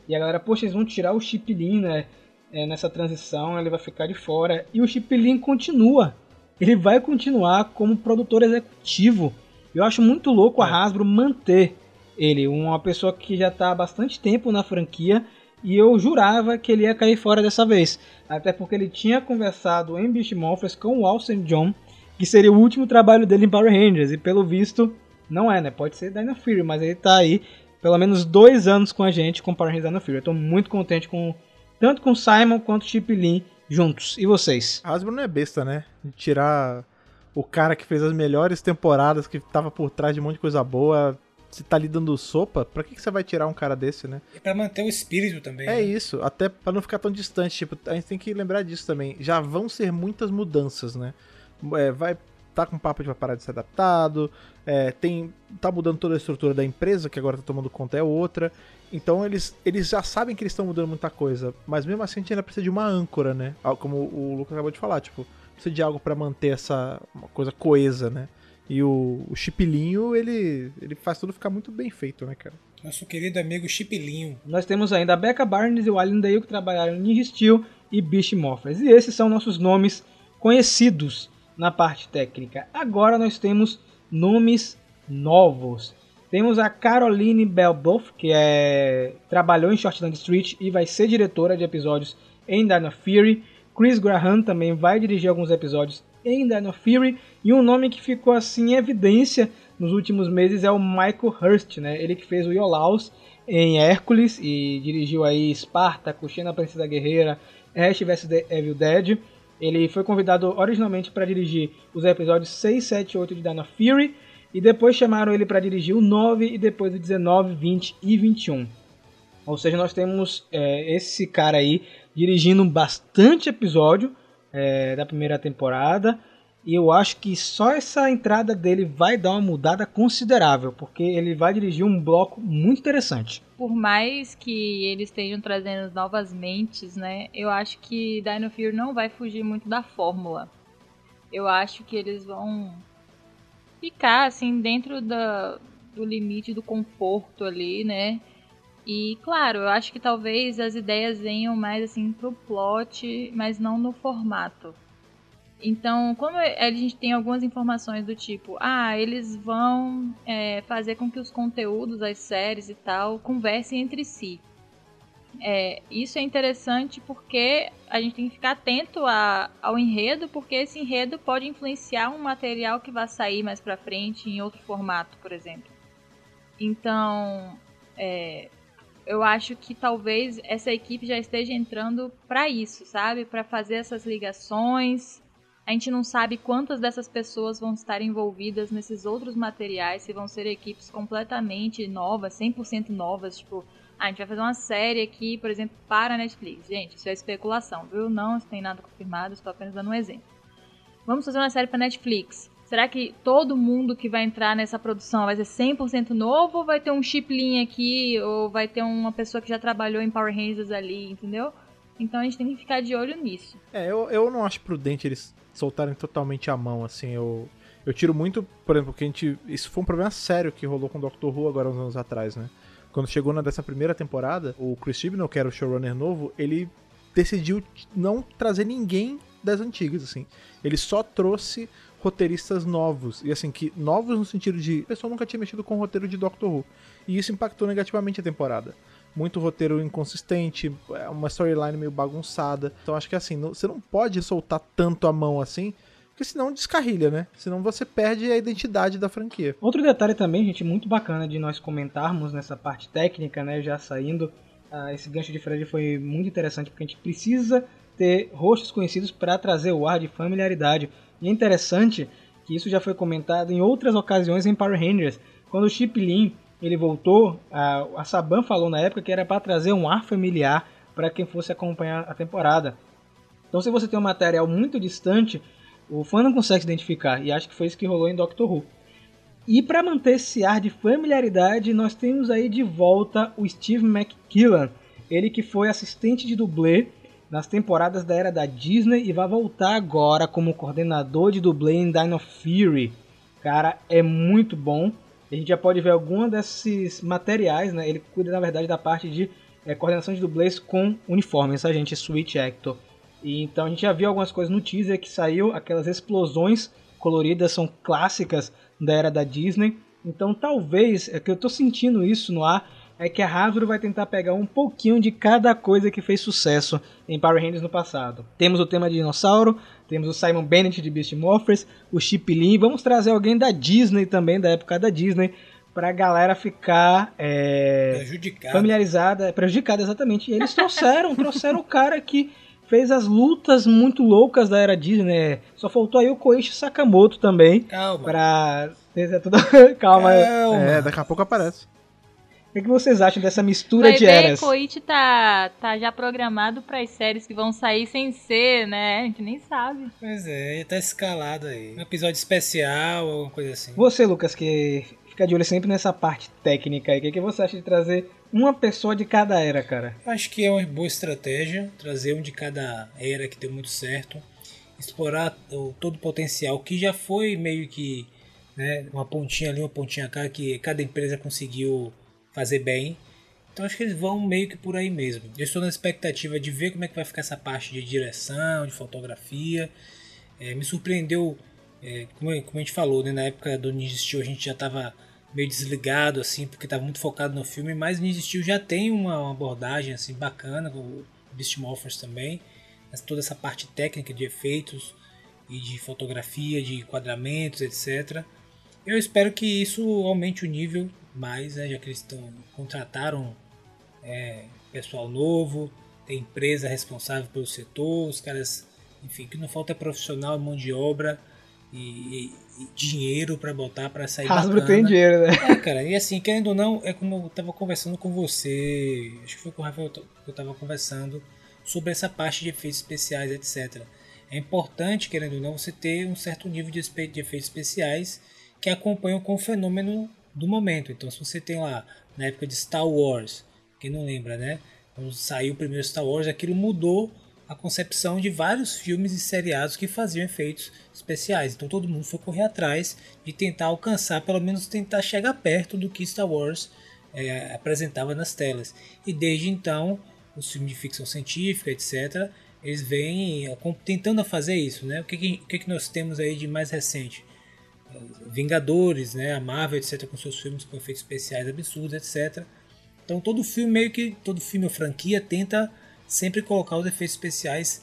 E a galera, poxa, eles vão tirar o Chip Lin, né? É, nessa transição, ele vai ficar de fora. E o Chip Lin continua. Ele vai continuar como produtor executivo. Eu acho muito louco a É. Hasbro manter ele, uma pessoa que já está há bastante tempo na franquia. E eu jurava que ele ia cair fora dessa vez. Até porque ele tinha conversado em Beast Morphers com o Alson John, que seria o último trabalho dele em Power Rangers. E pelo visto, não é, né? Pode ser Dino Fury, mas ele tá aí pelo menos dois anos com a gente com Power Rangers Dino Fury. Eu tô muito contente com tanto com Simon quanto Chip Lin juntos. E vocês? A Hasbro não é besta, né? Tirar o cara que fez as melhores temporadas, que tava por trás de um monte de coisa boa. Se tá ali dando sopa, pra que, que você vai tirar um cara desse, né? E pra manter o espírito também. É né? isso, até pra não ficar tão distante. Tipo, a gente tem que lembrar disso também. Já vão ser muitas mudanças, né? É, vai tá com papo de vai parar de ser adaptado. É, tem tá mudando toda a estrutura da empresa, que agora tá tomando conta é outra. Então eles, eles já sabem que eles estão mudando muita coisa, mas mesmo assim a gente ainda precisa de uma âncora, né? Como o Lucas acabou de falar, tipo, precisa de algo pra manter essa uma coisa coesa, né? E o, o Chipilinho, ele, ele faz tudo ficar muito bem feito, né, cara? Nosso querido amigo Chipilinho. Nós temos ainda a Becca Barnes e o Alan Dale que trabalharam em Ninja Steel e Beast Morphers. E esses são nossos nomes conhecidos na parte técnica. Agora nós temos nomes novos. Temos a Caroline Belboff, que é... trabalhou em Shortland Street e vai ser diretora de episódios em Dino Fury. Chris Graham também vai dirigir alguns episódios em Dino Fury. E um nome que ficou assim em evidência nos últimos meses é o Michael Hurst, né? Ele que fez o Iolaus em Hércules e dirigiu aí Spartacus, Xena Princesa Guerreira, Ash vs The Evil Dead. Ele foi convidado originalmente para dirigir os episódios 6, 7 e 8 de Dino Fury e depois chamaram ele para dirigir o 9 e depois o 19, 20 e 21. Ou seja, nós temos é, esse cara aí dirigindo bastante episódio é, da primeira temporada. E eu acho que só essa entrada dele vai dar uma mudada considerável, porque ele vai dirigir um bloco muito interessante. Por mais que eles estejam trazendo novas mentes, né? Eu acho que Dino Fury não vai fugir muito da fórmula. Eu acho que eles vão ficar assim dentro da, do limite do conforto ali, né? E claro, eu acho que talvez as ideias venham mais assim pro plot, mas não no formato. Então, como a gente tem algumas informações do tipo, ah, eles vão é, fazer com que os conteúdos, as séries e tal, conversem entre si. É, isso é interessante porque a gente tem que ficar atento a, ao enredo, porque esse enredo pode influenciar um material que vai sair mais pra frente em outro formato, por exemplo. Então, é, eu acho que talvez essa equipe já esteja entrando para isso, sabe? Para fazer essas ligações. A gente não sabe quantas dessas pessoas vão estar envolvidas nesses outros materiais, se vão ser equipes completamente novas, 100% novas, tipo, ah, a gente vai fazer uma série aqui, por exemplo, para a Netflix. Gente, isso é especulação, viu? Não tem nada confirmado, estou apenas dando um exemplo. Vamos fazer uma série para Netflix. Será que todo mundo que vai entrar nessa produção vai ser 100% novo ou vai ter um chiplin aqui ou vai ter uma pessoa que já trabalhou em Power Rangers ali, entendeu? Então a gente tem que ficar de olho nisso. É, eu, eu não acho prudente eles soltarem totalmente a mão, assim, eu... Eu tiro muito, por exemplo, que a gente. Isso foi um problema sério que rolou com o Doctor Who agora uns anos atrás, né? Quando chegou na dessa primeira temporada, o Chris Chibnall, que era o showrunner novo, ele decidiu não trazer ninguém das antigas, assim. Ele só trouxe roteiristas novos. E assim, que novos no sentido de. A pessoa nunca tinha mexido com o roteiro de Doctor Who. E isso impactou negativamente a temporada. Muito roteiro inconsistente, é uma storyline meio bagunçada. Então acho que assim, você não pode soltar tanto a mão assim, porque senão descarrilha, né? Senão você perde a identidade da franquia. Outro detalhe também, gente, muito bacana de nós comentarmos nessa parte técnica, né, já saindo, ah, esse gancho de Fred foi muito interessante porque a gente precisa ter rostos conhecidos para trazer o ar de familiaridade. E é interessante que isso já foi comentado em outras ocasiões em Power Rangers. Quando o Chip Lin ele voltou, a, a Saban falou na época que era para trazer um ar familiar para quem fosse acompanhar a temporada. Então, se você tem um material muito distante, o fã não consegue se identificar. E acho que foi isso que rolou em Doctor Who. E para manter esse ar de familiaridade, nós temos aí de volta o Steve McKillan, ele que foi assistente de dublê nas temporadas da era da Disney e vai voltar agora como coordenador de dublê em Dino Fury. Cara, é muito bom. A gente já pode ver algum desses materiais, né? Ele cuida na verdade da parte de eh, coordenação de dublês com uniformes, a gente, Switch Actor. E, então a gente já viu algumas coisas no teaser que saiu, aquelas explosões coloridas são clássicas da era da Disney. Então talvez, é que eu tô sentindo isso no ar, é que a Hasbro vai tentar pegar um pouquinho de cada coisa que fez sucesso em Power Rangers no passado. Temos o tema de dinossauro, temos o Simon Bennett de Beast Morphers, o Chip Lin, vamos trazer alguém da Disney também, da época da Disney, pra galera ficar é, familiarizada, prejudicada exatamente. E eles trouxeram, trouxeram o cara que fez as lutas muito loucas da era Disney, né? Só faltou aí o Koichi Sakamoto também Calma. pra é. Calma. É, daqui a pouco aparece. O que vocês acham dessa mistura Vai de ver, eras? Koichi tá, tá já programado para as séries que vão sair sem ser, né? A gente nem sabe. Pois é, tá escalado aí. Um episódio especial, alguma coisa assim. Você, Lucas, que fica de olho sempre nessa parte técnica aí, o que, que você acha de trazer uma pessoa de cada era, cara? Acho que é uma boa estratégia trazer um de cada era que deu muito certo, explorar o, todo o potencial que já foi meio que né, uma pontinha ali, uma pontinha cá que cada empresa conseguiu fazer bem. Então acho que eles vão meio que por aí mesmo. Eu estou na expectativa de ver como é que vai ficar essa parte de direção, de fotografia. É, me surpreendeu, é, como, como a gente falou, né, na época do Ninja Steel a gente já estava meio desligado assim, porque estava muito focado no filme, mas Ninja Steel já tem uma, uma abordagem assim bacana, o Beast Morphers também, mas toda essa parte técnica de efeitos e de fotografia, de enquadramentos, etc. Eu espero que isso aumente o nível mais, né, já que eles estão contrataram é, pessoal novo, tem empresa responsável pelo setor, os caras, enfim, que não falta é profissional, mão de obra e, e- e dinheiro para botar para sair Hasbro bacana. tem dinheiro, né? É, cara, e assim, querendo ou não, é como eu tava conversando com você, acho que foi com o Rafael que eu tava conversando sobre essa parte de efeitos especiais, etc. é importante, querendo ou não, você ter um certo nível de espe- de efeitos especiais que acompanham com o fenômeno do momento. Então, se você tem lá, na época de Star Wars, quem não lembra, né? Quando saiu o primeiro Star Wars, aquilo mudou a concepção de vários filmes e seriados que faziam efeitos especiais. Então todo mundo foi correr atrás de tentar alcançar, pelo menos tentar chegar perto do que Star Wars eh, apresentava nas telas. E desde então, os filmes de ficção científica, etc., eles vêm tentando fazer isso. Né? O, que, o que, que nós temos aí de mais recente? Vingadores, né? a Marvel, etc., com seus filmes com efeitos especiais absurdos, etc. Então todo filme meio que todo filme ou franquia tenta sempre colocar os efeitos especiais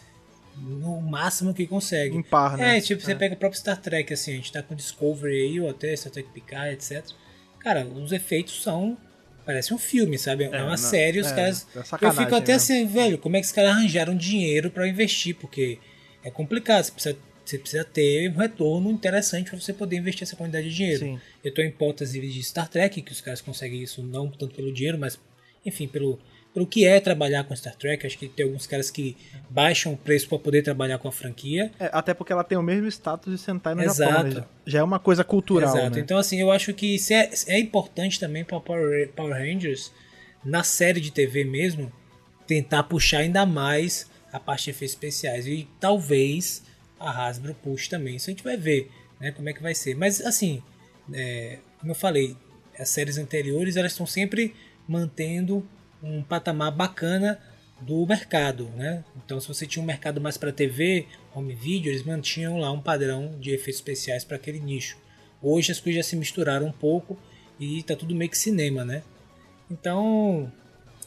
no máximo que consegue. Em par, né? É, tipo, você pega o próprio Star Trek, assim, a gente tá com Discovery aí, ou até Star Trek Picard, etc. Cara, os efeitos são. Parece um filme, sabe? É, uma não, série, os é, caras. é eu fico até né? assim, velho, como é que os caras arranjaram dinheiro pra investir? Porque é complicado, você precisa, você precisa ter um retorno interessante pra você poder investir essa quantidade de dinheiro. Sim. Eu tô em hipótese de Star Trek, que os caras conseguem isso não tanto pelo dinheiro, mas enfim, pelo, pelo que é trabalhar com Star Trek. Acho que tem alguns caras que baixam o preço pra poder trabalhar com a franquia. É, até porque ela tem o mesmo status de Sentai no Exato. Japão, né? Já- Já é uma coisa cultural, Exato. né? Então, assim, eu acho que isso é, é importante também para Power, Power Rangers, na série de TV mesmo, tentar puxar ainda mais a parte de efeitos especiais. E talvez a Hasbro puxe também. Isso a gente vai ver, né? Como é que vai ser. Mas, assim, é, como eu falei, as séries anteriores, elas estão sempre mantendo um patamar bacana do mercado, né? Então, se você tinha um mercado mais para TV, home video, eles mantinham lá um padrão de efeitos especiais para aquele nicho. Hoje as coisas já se misturaram um pouco e tá tudo meio que cinema, né? Então,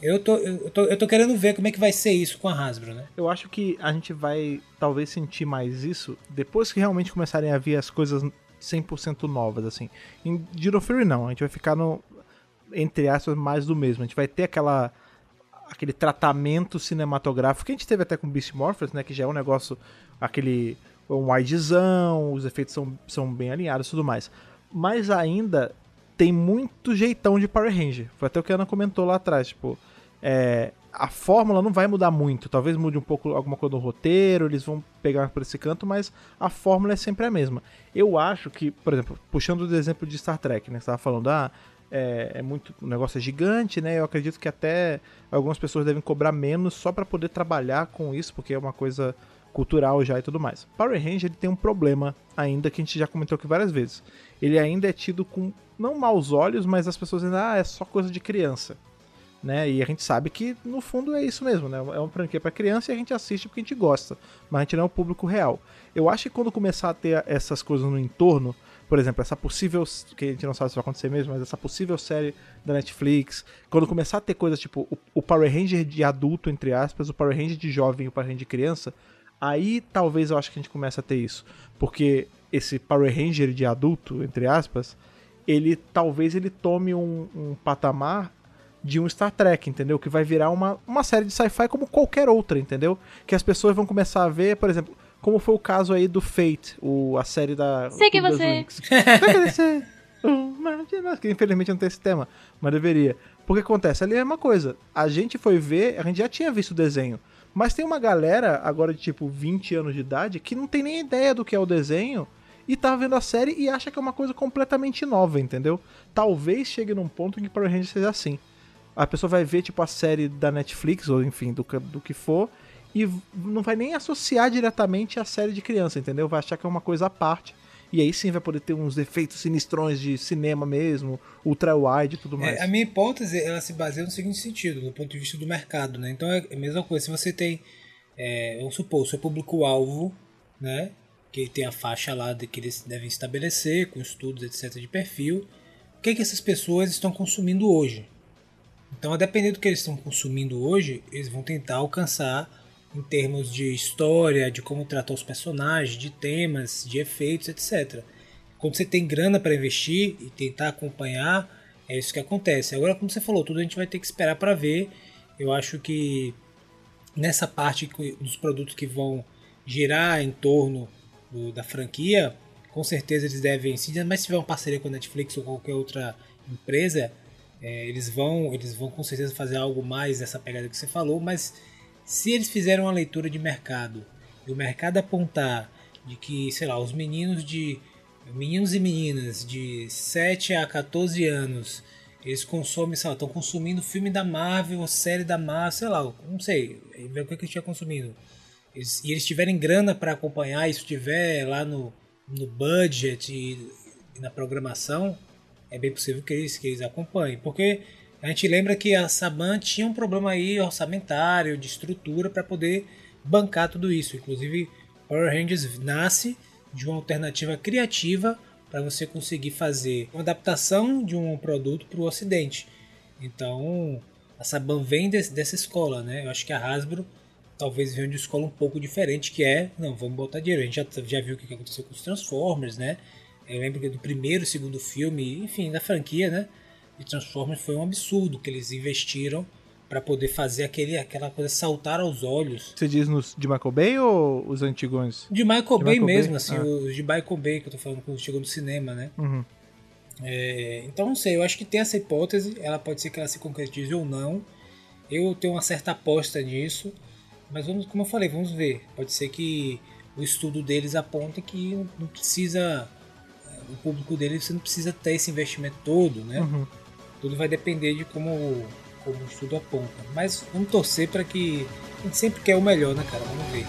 eu tô, eu tô, eu tô querendo ver como é que vai ser isso com a Hasbro, né? Eu acho que a gente vai talvez sentir mais isso depois que realmente começarem a vir as coisas 100% novas, assim. Em Dino Fury não, a gente vai ficar no, entre aspas, mais do mesmo. A gente vai ter aquela aquele tratamento cinematográfico que a gente teve até com Beast Morphers, né, que já é um negócio, aquele um widezão, os efeitos são, são bem alinhados e tudo mais. Mas ainda tem muito jeitão de Power Ranger. Foi até o que a Ana comentou lá atrás, tipo, é, a fórmula não vai mudar muito. Talvez mude um pouco alguma coisa no roteiro, eles vão pegar por esse canto, mas a fórmula é sempre a mesma. Eu acho que, por exemplo, puxando o exemplo de Star Trek, né? Você tava falando, ah, é, é muito. O negócio é gigante, né? Eu acredito que até algumas pessoas devem cobrar menos só para poder trabalhar com isso, porque é uma coisa cultural já e tudo mais. Power Ranger ele tem um problema ainda que a gente já comentou aqui várias vezes. Ele ainda é tido com não maus olhos, mas as pessoas ainda ah, é só coisa de criança. Né? E a gente sabe que no fundo é isso mesmo, né? É uma franquia para criança e a gente assiste porque a gente gosta, mas a gente não é o público real. Eu acho que quando começar a ter essas coisas no entorno, por exemplo, essa possível, que a gente não sabe se vai acontecer mesmo, mas essa possível série da Netflix, quando começar a ter coisas tipo o, o Power Ranger de adulto, entre aspas, o Power Ranger de jovem e o Power Ranger de criança, aí talvez eu acho que a gente comece a ter isso. Porque esse Power Ranger de adulto, entre aspas, ele talvez ele tome um, um patamar de um Star Trek, entendeu? Que vai virar uma, uma série de sci-fi como qualquer outra, entendeu? Que as pessoas vão começar a ver, por exemplo, como foi o caso aí do Fate, o, a série da. Sei que você- Winx. Sei que você- uma de nós, que infelizmente não tem esse tema, mas deveria. Porque acontece, ali é a mesma coisa. A gente foi ver, a gente já tinha visto o desenho. Mas tem uma galera, agora de tipo 20 anos de idade, que não tem nem ideia do que é o desenho e tá vendo a série e acha que é uma coisa completamente nova, entendeu? Talvez chegue num ponto em que Power Rangers seja assim. A pessoa vai ver, tipo, a série da Netflix, ou enfim, do, que- do que for, e não vai nem associar diretamente à série de criança, entendeu? Vai achar que é uma coisa à parte. E aí sim vai poder ter uns efeitos sinistrões de cinema mesmo, ultra-wide e tudo mais. É, a minha hipótese ela se baseia no seguinte sentido, do ponto de vista do mercado, né? Então é a mesma coisa. Se você tem, é, vamos supor, o seu público-alvo, né? Que tem a faixa lá de que eles devem estabelecer, com estudos, etc. de perfil. O que, é que essas pessoas estão consumindo hoje? Então, a depender do que eles estão consumindo hoje, eles vão tentar alcançar em termos de história, de como tratar os personagens, de temas, de efeitos, etc. Quando você tem grana para investir e tentar acompanhar, é isso que acontece. Agora, como você falou, tudo a gente vai ter que esperar para ver. Eu acho que nessa parte dos produtos que vão girar em torno do- da franquia, com certeza eles devem, se mas se tiver uma parceria com a Netflix ou qualquer outra empresa, é, eles vão eles vão com certeza fazer algo mais dessa pegada que você falou, mas se eles fizeram uma leitura de mercado e o mercado apontar de que, sei lá, os meninos de meninos e meninas de 7 a 14 anos, eles consomem, sei lá, estão consumindo filme da Marvel, série da Marvel, sei lá, não sei, ver o que que eles estão consumindo. Eles, e eles tiverem grana para acompanhar, isso estiver lá no, no budget e, e na programação, é bem possível que eles, que eles acompanhem. Porque a gente lembra que a Saban tinha um problema aí orçamentário, de estrutura, para poder bancar tudo isso. Inclusive, Power Rangers nasce de uma alternativa criativa para você conseguir fazer uma adaptação de um produto para o Ocidente. Então, a Saban vem desse, dessa escola, né? Eu acho que a Hasbro talvez venha de escola um pouco diferente, que é, não, vamos botar dinheiro. A gente já, já viu o que aconteceu com os Transformers, né? Eu lembro que do primeiro e segundo filme, enfim, da franquia, né? De Transformers foi um absurdo que eles investiram para poder fazer aquele, aquela coisa saltar aos olhos. Você diz nos de Michael Bay ou os antigões? De Michael De Bay Michael mesmo, Bay? assim, Ah. os de Michael Bay que eu tô falando quando chegou no cinema, né? Uhum. É, então não sei, eu acho que tem essa hipótese, ela pode ser que ela se concretize ou não. Eu tenho uma certa aposta nisso, mas vamos, como eu falei, vamos ver. Pode ser que o estudo deles aponte que não precisa, é, o público deles você não precisa ter esse investimento todo, né? Uhum. Tudo vai depender de como, como o estudo aponta. Mas vamos torcer para que a gente sempre quer o melhor, né, cara? Vamos ver.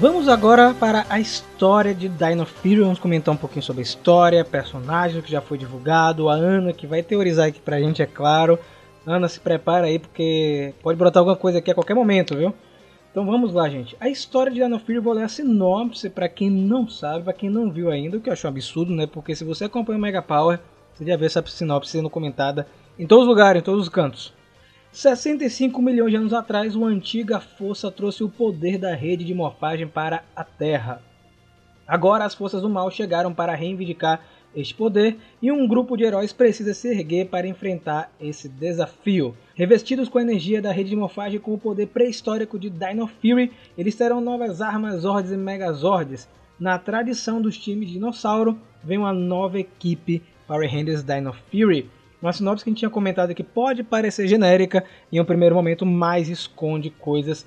Vamos agora para a história de Dino Fury. Vamos comentar um pouquinho sobre a história, personagem que já foi divulgado, a Ana que vai teorizar aqui pra gente, é claro. Ana, se prepara aí porque pode brotar alguma coisa aqui a qualquer momento, viu? Então vamos lá, gente. A história de Dino Fury, vou ler a sinopse pra quem não sabe, pra quem não viu ainda, o que eu acho um absurdo, né? Porque se você acompanha o Mega Power, você já vê essa sinopse sendo comentada em todos os lugares, em todos os cantos. 65 milhões de anos atrás, uma antiga força trouxe o poder da rede de morfagem para a Terra. Agora as forças do mal chegaram para reivindicar este poder e um grupo de heróis precisa se erguer para enfrentar esse desafio. Revestidos com a energia da rede de morfagem com o poder pré-histórico de Dino Fury, eles terão novas armas Zords e Megazords. Na tradição dos times de dinossauro, vem uma nova equipe Power Rangers Dino Fury. Uma sinopse que a gente tinha comentado que pode parecer genérica em um primeiro momento, mas esconde coisas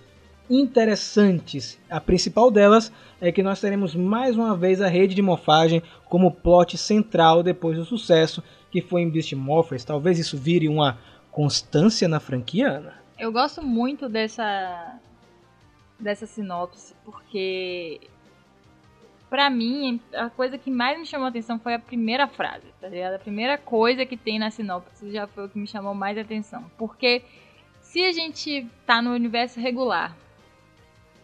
interessantes. A principal delas é que nós teremos mais uma vez a rede de morfagem como plot central depois do sucesso que foi em Beast Morphers. Talvez isso vire uma constância na franquia, Ana? Eu gosto muito dessa dessa sinopse porque pra mim a coisa que mais me chamou a atenção foi a primeira frase, tá ligado? A primeira coisa que tem na sinopse já foi o que me chamou mais atenção, porque se a gente tá no universo regular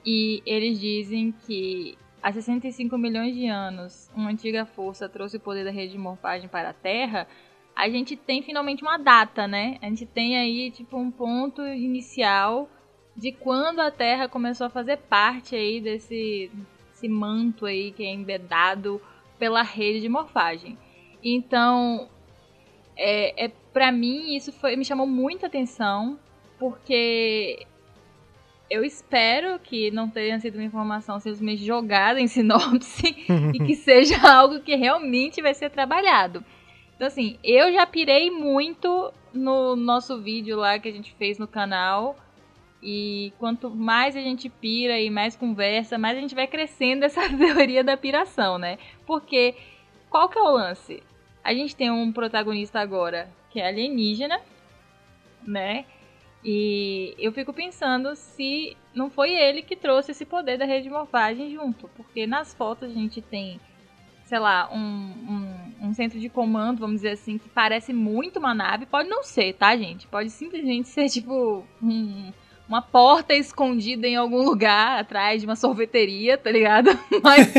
e eles dizem que há 65 milhões de anos uma antiga força trouxe o poder da rede de morfagem para a Terra, a gente tem finalmente uma data, né? A gente tem aí tipo um ponto inicial de quando a Terra começou a fazer parte aí desse esse manto aí que é embedado pela rede de morfagem. Então, é, é para mim isso foi me chamou muita atenção porque eu espero que não tenha sido uma informação simplesmente jogada em sinopse e que seja algo que realmente vai ser trabalhado. Então, assim, eu já pirei muito no nosso vídeo lá que a gente fez no canal. E quanto mais a gente pira e mais conversa, mais a gente vai crescendo essa teoria da piração, né? Porque qual que é o lance? A gente tem um protagonista agora que é alienígena, né? E eu fico pensando se não foi ele que trouxe esse poder da rede de morfagem junto. Porque nas fotos a gente tem, sei lá, um, um, um centro de comando, vamos dizer assim, que parece muito uma nave. Pode não ser, tá, gente? Pode simplesmente ser tipo um, uma porta escondida em algum lugar atrás de uma sorveteria, tá ligado? Mas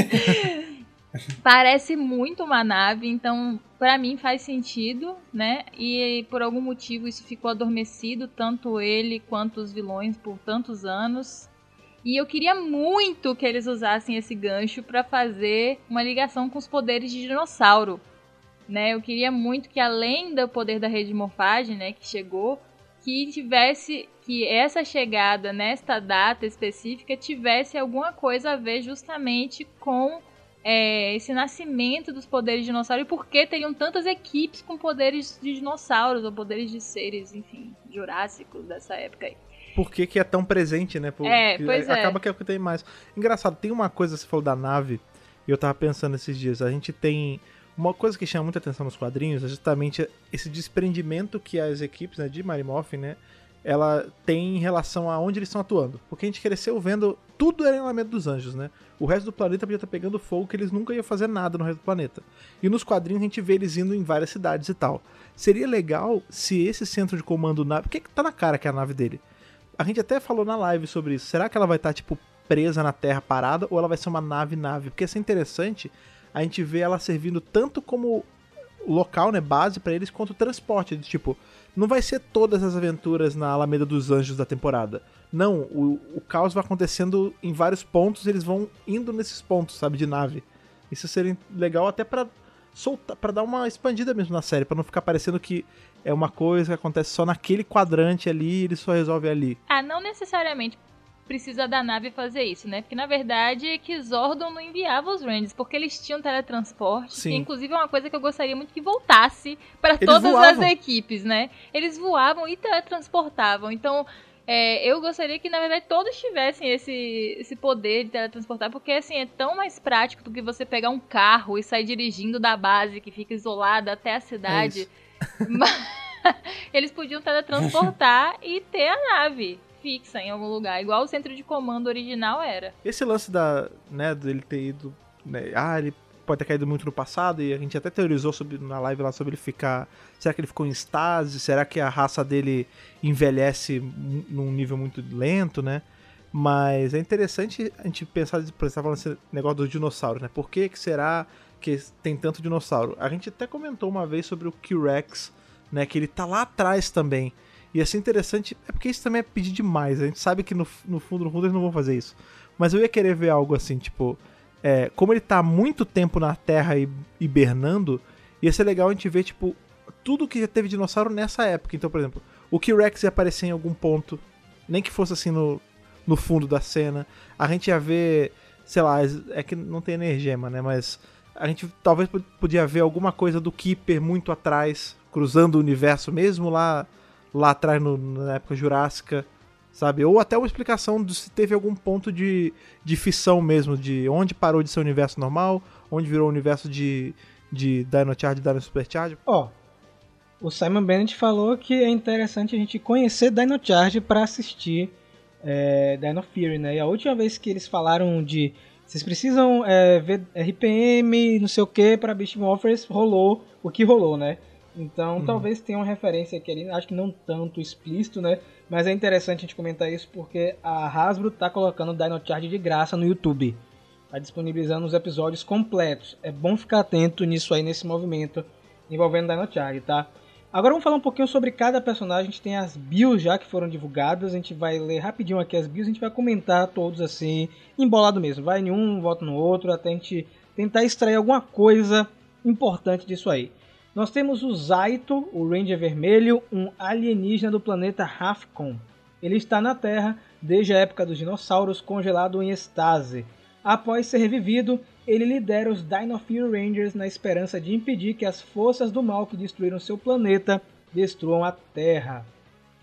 parece muito uma nave, então pra mim faz sentido, né? E por algum motivo isso ficou adormecido, tanto ele quanto os vilões por tantos anos. E eu queria muito que eles usassem esse gancho pra fazer uma ligação com os poderes de dinossauro, né? Eu queria muito que além do poder da rede de morfagem, né, que chegou, que tivesse que essa chegada nesta data específica tivesse alguma coisa a ver justamente com é, esse nascimento dos poderes de dinossauro e por que teriam tantas equipes com poderes de dinossauros ou poderes de seres, enfim, jurássicos dessa época aí. Por que, que é tão presente, né? Por- É, que pois é. Acaba que é o que tem mais. Engraçado, tem uma coisa, você falou da nave, e eu tava pensando esses dias. A gente tem. Uma coisa que chama muita atenção nos quadrinhos é justamente esse desprendimento que as equipes né, de Morphin, né? Ela tem em relação a onde eles estão atuando. Porque a gente cresceu vendo tudo era em Lamento dos Anjos, né? O resto do planeta podia estar pegando fogo que eles nunca iam fazer nada no resto do planeta. E nos quadrinhos a gente vê eles indo em várias cidades e tal. Seria legal se esse centro de comando nave. Porque tá na cara que é a nave dele. A gente até falou na live sobre isso. Será que ela vai estar, tipo, presa na Terra parada ou ela vai ser uma nave-nave? Porque isso é interessante a gente vê ela servindo tanto como local, né, base pra eles, quanto transporte. Tipo, não vai ser todas as aventuras na Alameda dos Anjos da temporada. Não, o, o caos vai acontecendo em vários pontos eles vão indo nesses pontos, sabe, de nave. Isso seria legal até pra soltar, para dar uma expandida mesmo na série, pra não ficar parecendo que é uma coisa que acontece só naquele quadrante ali e ele só resolve ali. Ah, não necessariamente precisa da nave fazer isso, né? Porque na verdade é que Zordon não enviava os Rangers, porque eles tinham teletransporte, Sim. que inclusive é uma coisa que eu gostaria muito que voltasse para todas voavam. as equipes, né? Eles voavam e teletransportavam. Então, é, eu gostaria que na verdade todos tivessem esse, esse poder de teletransportar, porque assim é tão mais prático do que você pegar um carro e sair dirigindo da base que fica isolada até a cidade. Mas eles podiam teletransportar e ter a nave fixa em algum lugar, igual o centro de comando original era. Esse lance da, né, dele ter ido, né, ah, ele pode ter caído muito no passado e a gente até teorizou sobre, na live lá sobre ele ficar, será que ele ficou em estase, será que a raça dele envelhece num nível muito lento, né? Mas é interessante a gente pensar, por exemplo, falando esse negócio dos dinossauros, né? Por que, que será que tem tanto dinossauro? A gente até comentou uma vez sobre o T-Rex, né? Que ele tá lá atrás também. Ia ser interessante, é porque isso também é pedir demais. A gente sabe que no, no fundo, no fundo eles não vão fazer isso. Mas eu ia querer ver algo assim, tipo, é, como ele tá há muito tempo na Terra hibernando, ia ser legal a gente ver, tipo, tudo que já teve dinossauro nessa época. Então, por exemplo, o T-Rex ia aparecer em algum ponto, nem que fosse assim no, no fundo da cena. A gente ia ver, sei lá, é que não tem energema, né? Mas a gente talvez pod- podia ver alguma coisa do Keeper muito atrás, cruzando o universo, mesmo lá, lá atrás no- na época jurássica, sabe? Ou até uma explicação de se teve algum ponto de, de fissão mesmo, de onde parou de ser o universo normal, onde virou o universo de, de Dino Charge e Dino Supercharge. Ó, o Simon Bennett falou que é interessante a gente conhecer Dino Charge para assistir é, Dino Fury, né? E a última vez que eles falaram de vocês precisam é, ver RPM, não sei o que, para Beast Morphers, rolou o que rolou, né? Então talvez tenha uma referência aqui ali, acho que não tanto explícito, né? Mas é interessante a gente comentar isso porque a Hasbro tá colocando o Dino Charge de graça no YouTube. Tá disponibilizando os episódios completos. É bom ficar atento nisso aí, nesse movimento envolvendo Dino Charge, tá? Agora vamos falar um pouquinho sobre cada personagem. A gente tem as bios já que foram divulgadas. A gente vai ler rapidinho aqui as bios. A gente vai comentar todos assim, embolado mesmo. Vai em um, volta no outro, até a gente tentar extrair alguma coisa importante disso aí. Nós temos o Zaito, o Ranger Vermelho, um alienígena do planeta Rafcon. Ele está na Terra desde a época dos dinossauros, congelado em estase. Após ser revivido, ele lidera os Dino Fury Rangers na esperança de impedir que as forças do mal que destruíram seu planeta destruam a Terra.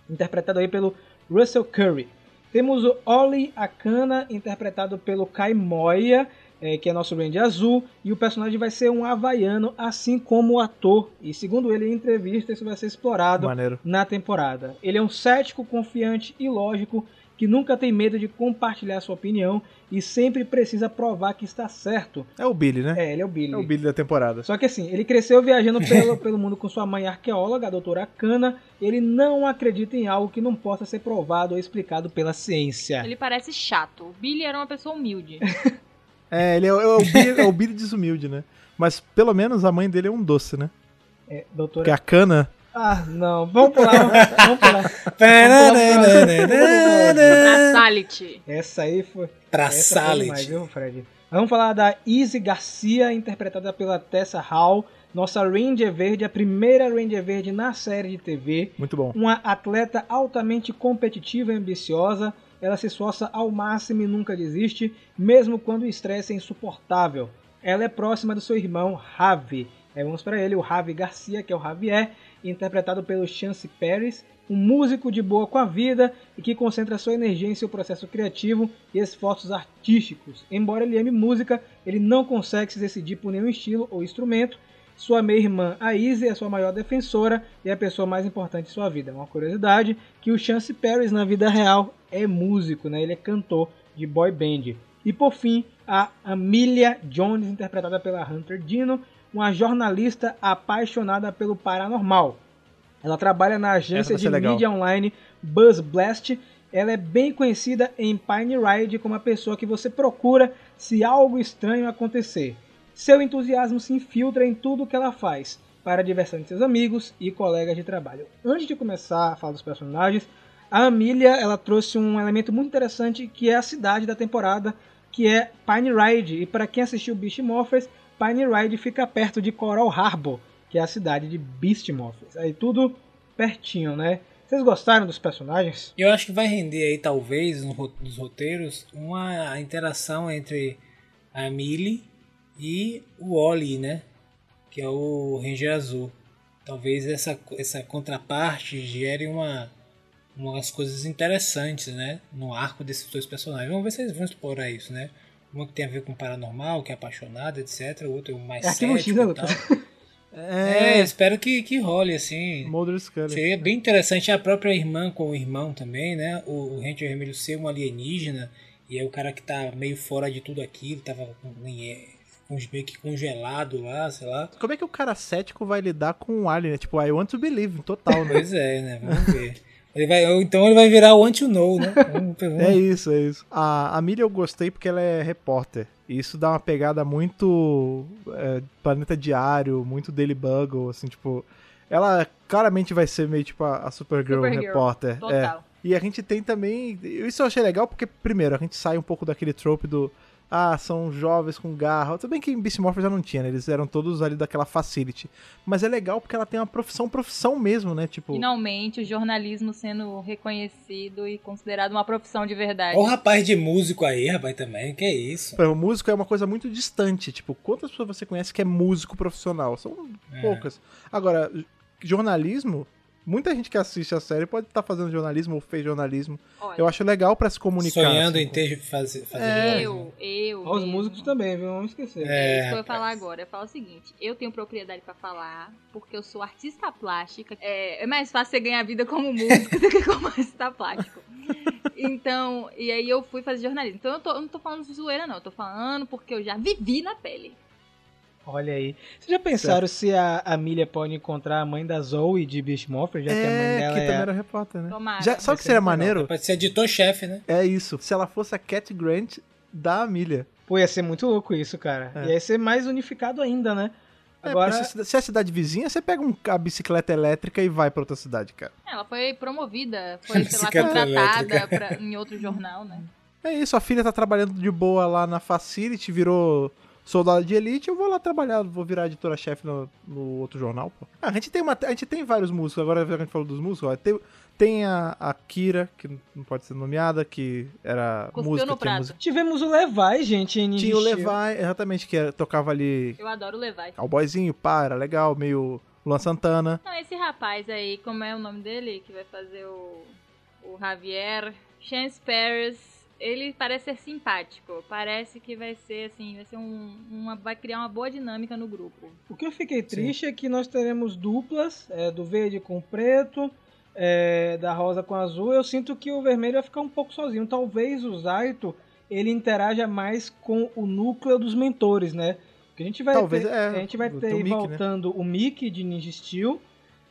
Interpretado aí pelo Russell Curry. Temos o Oli Akana, interpretado pelo Kai Moya, eh, que é nosso Ranger azul, e o personagem vai ser um havaiano, assim como o ator. E segundo ele em entrevista, isso vai ser explorado Maneiro. na temporada. Ele é um cético, confiante e lógico que nunca tem medo de compartilhar sua opinião e sempre precisa provar que está certo. É o Billy, né? É, ele é o Billy. É o Billy da temporada. Só que assim, ele cresceu viajando pelo, pelo mundo com sua mãe arqueóloga, a doutora Kana. Ele não acredita em algo que não possa ser provado ou explicado pela ciência. Ele parece chato. O Billy era uma pessoa humilde. É, ele é, o- é o Billy, é o Billy desumilde, né? Mas pelo menos a mãe dele é um doce, né? É, doutora. a cana. Ah, não. Vamos pular. Vamos pular. Traçality. Essa aí foi. Salad. viu, Fred? Vamos falar da Izzy Garcia, interpretada pela Tessa Hall, nossa Ranger Verde, a primeira Ranger Verde na série de TV. Muito bom. Uma atleta altamente competitiva e ambiciosa, ela se esforça ao máximo e nunca desiste, mesmo quando o estresse é insuportável. ela é próxima do seu irmão Ravi. Aí vamos para ele, o Ravi Garcia, que é o Javier, interpretado pelo Chance Paris, um músico de boa com a vida e que concentra sua energia em seu processo criativo e esforços artísticos. Embora ele ame música, ele não consegue se decidir por nenhum estilo ou instrumento. Sua meia-irmã, a Izzy, é sua maior defensora e é a pessoa mais importante de sua vida. Uma curiosidade que o Chance Paris na vida real é músico, né? ele é cantor de boy band. E por fim, a Amelia Jones, interpretada pela Hunter Dino, uma jornalista apaixonada pelo paranormal. Ela trabalha na agência de legal. mídia online Buzz Blast. Ela é bem conhecida em Pine Ride como a pessoa que você procura se algo estranho acontecer. Seu entusiasmo se infiltra em tudo que ela faz, para a diversão de seus amigos e colegas de trabalho. Antes de começar a falar dos personagens, a Amelia ela trouxe um elemento muito interessante que é a cidade da temporada, que é Pine Ride. E para quem assistiu Beast Morphers, Pine Ride fica perto de Coral Harbor, que é a cidade de Beast Morphers. Aí tudo pertinho, né? Vocês gostaram dos personagens? Eu acho que vai render aí, talvez, nos roteiros, uma interação entre a Millie e o Oli, né? Que é o Ranger Azul. Talvez essa, essa contraparte gere uma, umas coisas interessantes, né? No arco desses dois personagens. Vamos ver se eles vão explorar isso, né? Uma que tem a ver com paranormal, que é apaixonado, etc. O outro é o mais É cético né, e Lucas? tal. É, espero que, que role, assim. Mulder Scully. Seria bem interessante a própria irmã com o irmão também, né? O, o Ranger Vermelho ser um alienígena e é o cara que tá meio fora de tudo aquilo, tava em- com- meio que congelado lá, sei lá. Como é que o cara cético vai lidar com um alien, né? Tipo, I want to believe, total, né? Pois é, né? Vamos ver. Ele vai, ou então ele vai virar o anti-know, né? Vamos, vamos- É isso, é isso. A, a Miriam eu gostei porque ela é repórter. E isso dá uma pegada muito é, Planeta Diário, muito Daily Bugle, assim, tipo... Ela claramente vai ser meio tipo a, a Supergirl, Supergirl, repórter. É. Total. E a gente tem também... Isso eu achei legal porque, primeiro, a gente sai um pouco daquele trope do... Ah, são jovens com garra. Tudo bem que em Beast Morphers já não tinha, né? Eles eram todos ali daquela facility. Mas é legal porque ela tem uma profissão, profissão mesmo, né? Tipo... Finalmente, o jornalismo sendo reconhecido e considerado uma profissão de verdade. Olha o rapaz de músico aí, rapaz, também. Que é isso? O músico é uma coisa muito distante. Tipo, quantas pessoas você conhece que é músico profissional? São É. poucas. Agora, jornalismo, muita gente que assiste a série pode estar fazendo jornalismo ou fez jornalismo. Olha, Eu acho legal pra se comunicar. Sonhando assim, em ter fazer, fazer É. jornalismo. eu, eu. Os músicos também, viu? Não vamos esquecer. É, É, isso que eu ia falar agora. Eu falo o seguinte: eu tenho propriedade pra falar, porque eu sou artista plástica. É, é mais fácil você ganhar vida como músico do que como artista plástico. Então, e aí eu fui fazer jornalismo. Então eu, tô- eu não tô falando de zoeira, não. Eu tô falando porque eu já vivi na pele. Olha aí. Vocês já pensaram se a Amelia pode encontrar a mãe da Zoe de Beast Morphers, já que a mãe É, dela que é... também era repórter, né? Tomara. Já, sabe o Vai que ser seria maneiro? Pode ser editor-chefe, né? É isso. Se ela fosse a Cat Grant da Amelia. Pô, ia ser muito louco isso, cara. É. Ia ser mais unificado ainda, né? É, Agora, se, se é a cidade vizinha, você pega um, a bicicleta elétrica e vai pra outra cidade, cara. Ela foi promovida, foi, sei lá, contratada pra- em outro jornal, né? É isso, a filha tá trabalhando de boa lá na Facility, virou soldado de elite, eu vou lá trabalhar, vou virar editora-chefe no, no outro jornal, pô. Ah, a gente tem uma, a gente tem vários músicos, agora que a gente falou dos músicos, ó, tem, tem a, a Kira, que não pode ser nomeada, que era Cuspiu música, no prato. música. tivemos o Levi, gente, em Tinha o Levi, exatamente, que era- tocava ali Eu adoro levar. cowboyzinho, pá, era legal, meio Luan Santana. Não, esse rapaz aí, como é o nome dele? Que vai fazer o, o Javier Chance Paris. Ele parece ser simpático. Parece que vai ser assim, vai ser um, uma, vai criar uma boa dinâmica no grupo. O que eu fiquei triste é que nós teremos duplas, é, do verde com o preto, é, da rosa com o azul. Eu sinto que o vermelho vai ficar um pouco sozinho. Talvez o Zaito ele interaja mais com o núcleo dos mentores, né? Porque a gente vai Talvez, ter, é, a gente vai ter Mickey, né? voltando o Mickey de Ninja Steel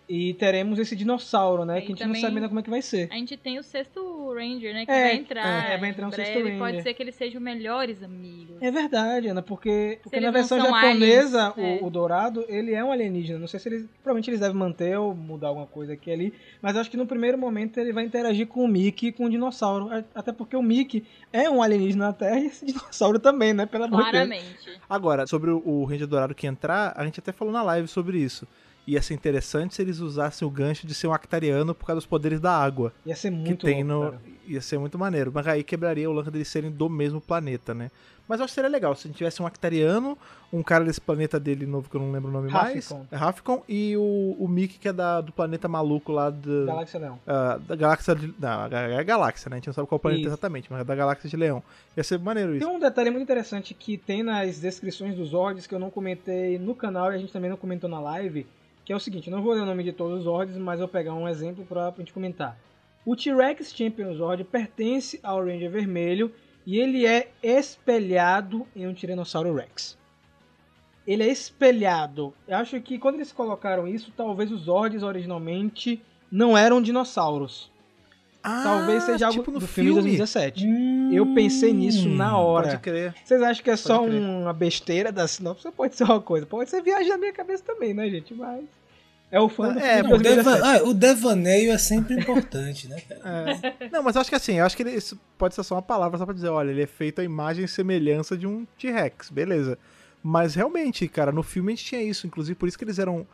e teremos esse dinossauro, né? E que a gente também- não sabe ainda como é que vai ser. A gente tem o sexto Ranger, né? Que É, vai entrar. é, vai entrar um sexto. Ranger. Pode ser que eles sejam melhores amigos. É verdade, Ana, porque, porque na versão são japonesa, aliens, o, é. o dourado, ele é um alienígena. Não sei se eles. Provavelmente eles devem manter ou mudar alguma coisa aqui ali. Mas eu acho que no primeiro momento ele vai interagir com o Mickey e com o dinossauro. Até porque o Mickey é um alienígena na Terra e esse dinossauro também, né? Deus. Claramente. Agora, sobre o, o Ranger Dourado que entrar, a gente até falou na live sobre isso. Ia ser interessante se eles usassem o gancho de ser um actariano por causa dos poderes da água Ia ser que muito tem louco, no. Ia ser muito maneiro. Mas aí quebraria o lance deles serem do mesmo planeta, né? Mas eu acho que seria legal se a gente tivesse um actariano, um cara desse planeta dele novo que eu não lembro o nome mais. É Rafficon. E o, o Mickey, que é da, do planeta maluco lá do, Galáxia Leão. ah, da galáxia. De, não, é a galáxia, né? A gente não sabe qual planeta Isso. exatamente, mas é da galáxia de Leão. Ia ser maneiro isso. Tem um detalhe muito interessante que tem nas descrições dos Zords que eu não comentei no canal e a gente também não comentou na live, que é o seguinte, não vou ler o nome de todos os Zords, mas vou pegar um exemplo pra gente comentar. O T-Rex Champion Zord pertence ao Ranger Vermelho e ele é espelhado em um Tiranossauro Rex. Ele é espelhado. Eu acho que quando eles colocaram isso, talvez os Zords originalmente não eram dinossauros. Ah, Talvez seja algo tipo no do filme de filme. 2017. Eu pensei nisso na hora. Pode crer. Vocês acham que é só crer. uma besteira da sinopse? Pode ser uma coisa. Pode ser viagem na minha cabeça também, né, gente? Mas. É o fã do É, filme O, deva- 2017. ah, o devaneio é sempre importante, né, cara? É. Não, mas eu acho que assim, eu acho que ele, isso pode ser só uma palavra só pra dizer, olha, ele é feito a imagem e semelhança de um T-Rex, beleza. Mas realmente, cara, no filme a gente tinha isso, inclusive por isso que eles eram.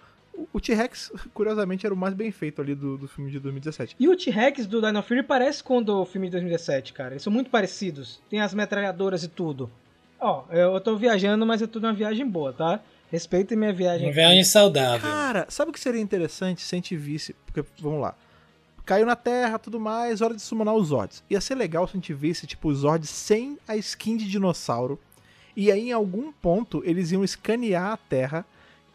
O- T-Rex, curiosamente, era o mais bem feito ali do, do filme de 2017. E o T-Rex do Dino Fury parece com o do filme de 2017, cara. Eles são muito parecidos. Tem as metralhadoras e tudo. Ó, eu tô viajando, mas eu tô numa viagem boa, tá? Respeitem minha viagem. Uma viagem saudável. Cara, sabe o que seria interessante se a gente visse. Porque, vamos lá. Caiu na Terra, tudo mais, hora de summonar os Zords. Ia ser legal se a gente visse, tipo, os Zords sem a skin de dinossauro. E aí, em algum ponto, eles iam escanear a Terra,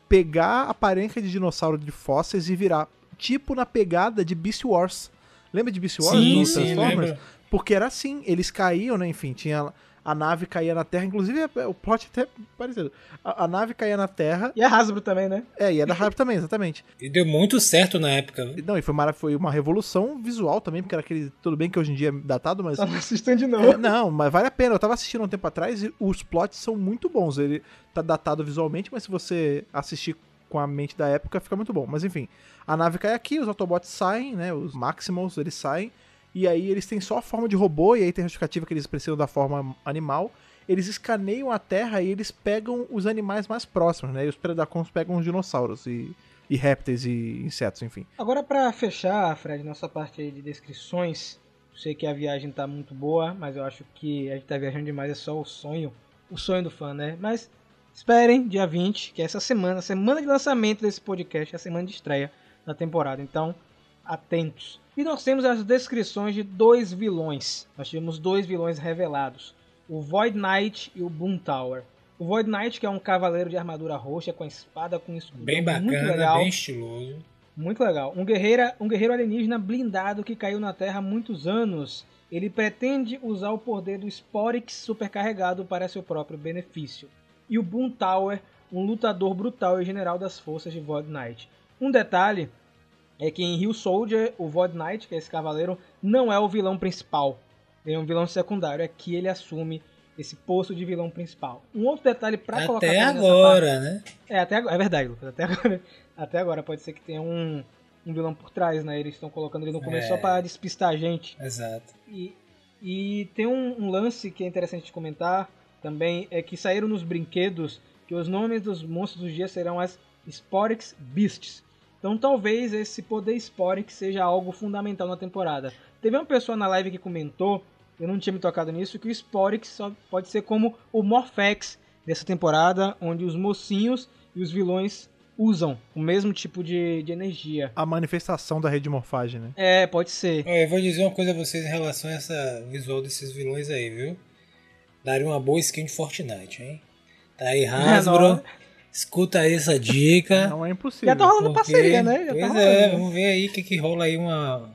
pegar a aparência de dinossauro de fósseis e virar, tipo na pegada de Beast Wars. Lembra de Beast Wars? Sim, sim, Transformers? lembro. Porque era assim, eles caíam, né? Enfim, tinha. A nave caía na Terra, inclusive é- o plot até parecido. A, a nave caía na Terra, E a Hasbro também, né? é, e é da Harp também, exatamente. E deu muito certo na época. viu? Não, e foi, mara- foi uma revolução visual também, porque era aquele. Tudo bem que hoje em dia é datado, mas. Só não assistam de É, novo. não, mas vale a pena. Eu tava assistindo um tempo atrás e os plots são muito bons. Ele tá datado visualmente, mas se você assistir com a mente da época, fica muito bom. Mas enfim, a nave cai aqui, os Autobots saem, né? Os Maximals, eles saem. E aí eles têm só a forma de robô, e aí tem a justificativa que eles precisam da forma animal. Eles escaneiam a Terra e eles pegam os animais mais próximos, né? E os Predacons pegam os dinossauros e, e répteis e insetos, enfim. Agora, pra fechar, Fred, nossa parte aí de descrições, eu sei que a viagem tá muito boa, mas eu acho que a gente tá viajando demais, é só o sonho, o sonho do fã, né? Mas esperem, dia 20, que é essa semana, semana de lançamento desse podcast, é a semana de estreia da temporada, então atentos. E nós temos as descrições de dois vilões, nós tivemos dois vilões revelados, o Void Knight e o Boom Tower. O Void Knight, que é um cavaleiro de armadura roxa com espada com escudo Bem muito bacana, legal. bem estiloso. Muito legal. Um, guerreira, um guerreiro alienígena blindado que caiu na Terra há muitos anos. Ele pretende usar o poder do Sporix supercarregado para seu próprio benefício. E o Boom Tower, um lutador brutal e general das forças de Void Knight. Um detalhe é que em Rio Soldier, o Void Knight, que é esse cavaleiro, não é o vilão principal. Ele é um vilão secundário. Aqui ele assume esse posto de vilão principal. Um outro detalhe para colocar Até agora, né? é, até agora, é verdade, Lucas. Até agora, até agora pode ser que tenha um, um vilão por trás, né? Eles estão colocando ele no começo É. só pra despistar a gente. Exato. E, e tem um, um lance que é interessante de comentar também, é que saíram nos brinquedos que os nomes dos monstros do dia serão as Sporix Beasts. Então talvez esse poder Sporix seja algo fundamental na temporada. Teve uma pessoa na live que comentou, eu não tinha me tocado nisso, que o Sporix só pode ser como o Morphex dessa temporada, onde os mocinhos e os vilões usam o mesmo tipo de, de energia. A manifestação da rede de morfagem, né? É, pode ser. Olha, eu vou dizer uma coisa a vocês em relação a essa visual desses vilões aí, viu? Daria uma boa skin de Fortnite, hein? Tá aí, Hasbro. não. Escuta aí essa dica. Não é impossível. Já tá rolando Porque- parceria, né? Já pois tá rolando. é, vamos ver aí o que, que rola aí uma,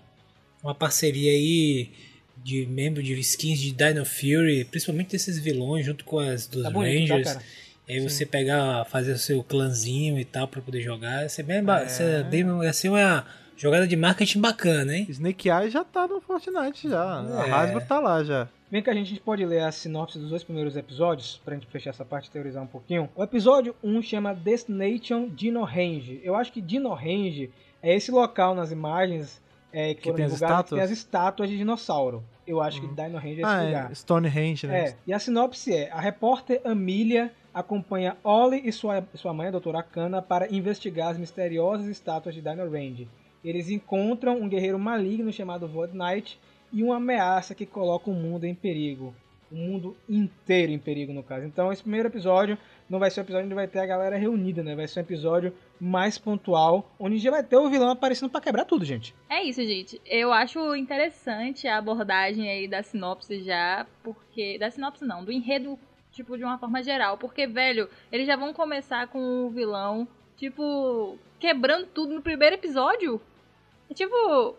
uma parceria aí de membro de skins de Dino Fury, principalmente desses vilões junto com as dos Tá bonito, tá, Rangers. cara? aí você pegar, fazer o seu clãzinho e tal pra poder jogar. Ia ser bem, ba- ia ser bem ser uma jogada de marketing bacana, hein? Snake Eyes já tá no Fortnite já. É. A Hasbro tá lá já. Vem cá, a gente pode ler a sinopse dos dois primeiros episódios, pra gente fechar essa parte e teorizar um pouquinho. O episódio 1 chama Destination Dino Range. Eu acho que Dino Range é esse local nas imagens é, que, Que tem as divulgadas que tem as estátuas? estátuas de dinossauro. Eu acho que Dino Range é esse Ah, lugar. é. Stonehenge, né? É, e a sinopse é: a repórter Amelia acompanha Ollie e sua, sua mãe, a doutora Akana, para investigar as misteriosas estátuas de Dino Range. Eles encontram um guerreiro maligno chamado Void Knight e uma ameaça que coloca o mundo em perigo. O mundo inteiro em perigo, no caso. Então, esse primeiro episódio não vai ser um episódio onde vai ter a galera reunida, né? Vai ser um episódio mais pontual, onde já vai ter o vilão aparecendo para quebrar tudo, gente. É isso, gente. Eu acho interessante a abordagem aí da sinopse já, porque. Da sinopse não, do enredo, tipo, de uma forma geral. Porque, velho, eles já vão começar com o vilão, tipo, quebrando tudo no primeiro episódio. É tipo.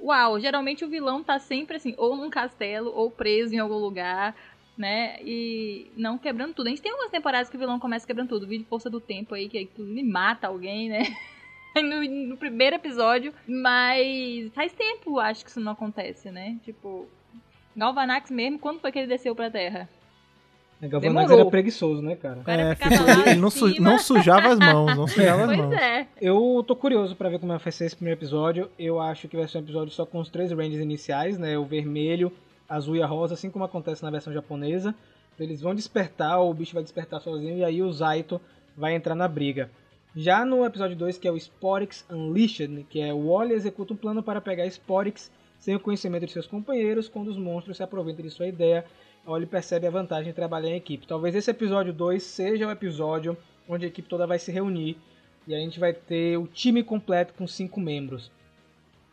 Uau, geralmente o vilão tá sempre assim, ou num castelo, ou preso em algum lugar, né? E não quebrando tudo. A gente tem algumas temporadas que o vilão começa quebrando tudo. Vídeo Força do Tempo aí, que ele mata alguém, né? No, no primeiro episódio. Mas faz tempo, acho que isso não acontece, né? Tipo, Galvanax mesmo, quando foi que ele desceu pra Terra? A Galvanax Demorou. era preguiçoso, né, cara? É, ficou- ele não, su- não sujava as mãos, não sujava as mãos. é. Eu tô curioso pra ver como vai ser esse primeiro episódio. Eu acho que vai ser um episódio só com os três ranges iniciais, né? O vermelho, azul e a rosa, assim como acontece na versão japonesa. Eles vão despertar, o bicho vai despertar sozinho e aí o Zaito vai entrar na briga. Já no episódio 2, que é o Sporix Unleashed, que é o Wally executa um plano para pegar Sporix sem o conhecimento de seus companheiros, quando os monstros se aproveitam de sua ideia, Wally percebe a vantagem de trabalhar em equipe. Talvez esse episódio 2 seja o episódio onde a equipe toda vai se reunir e a gente vai ter o time completo com cinco membros.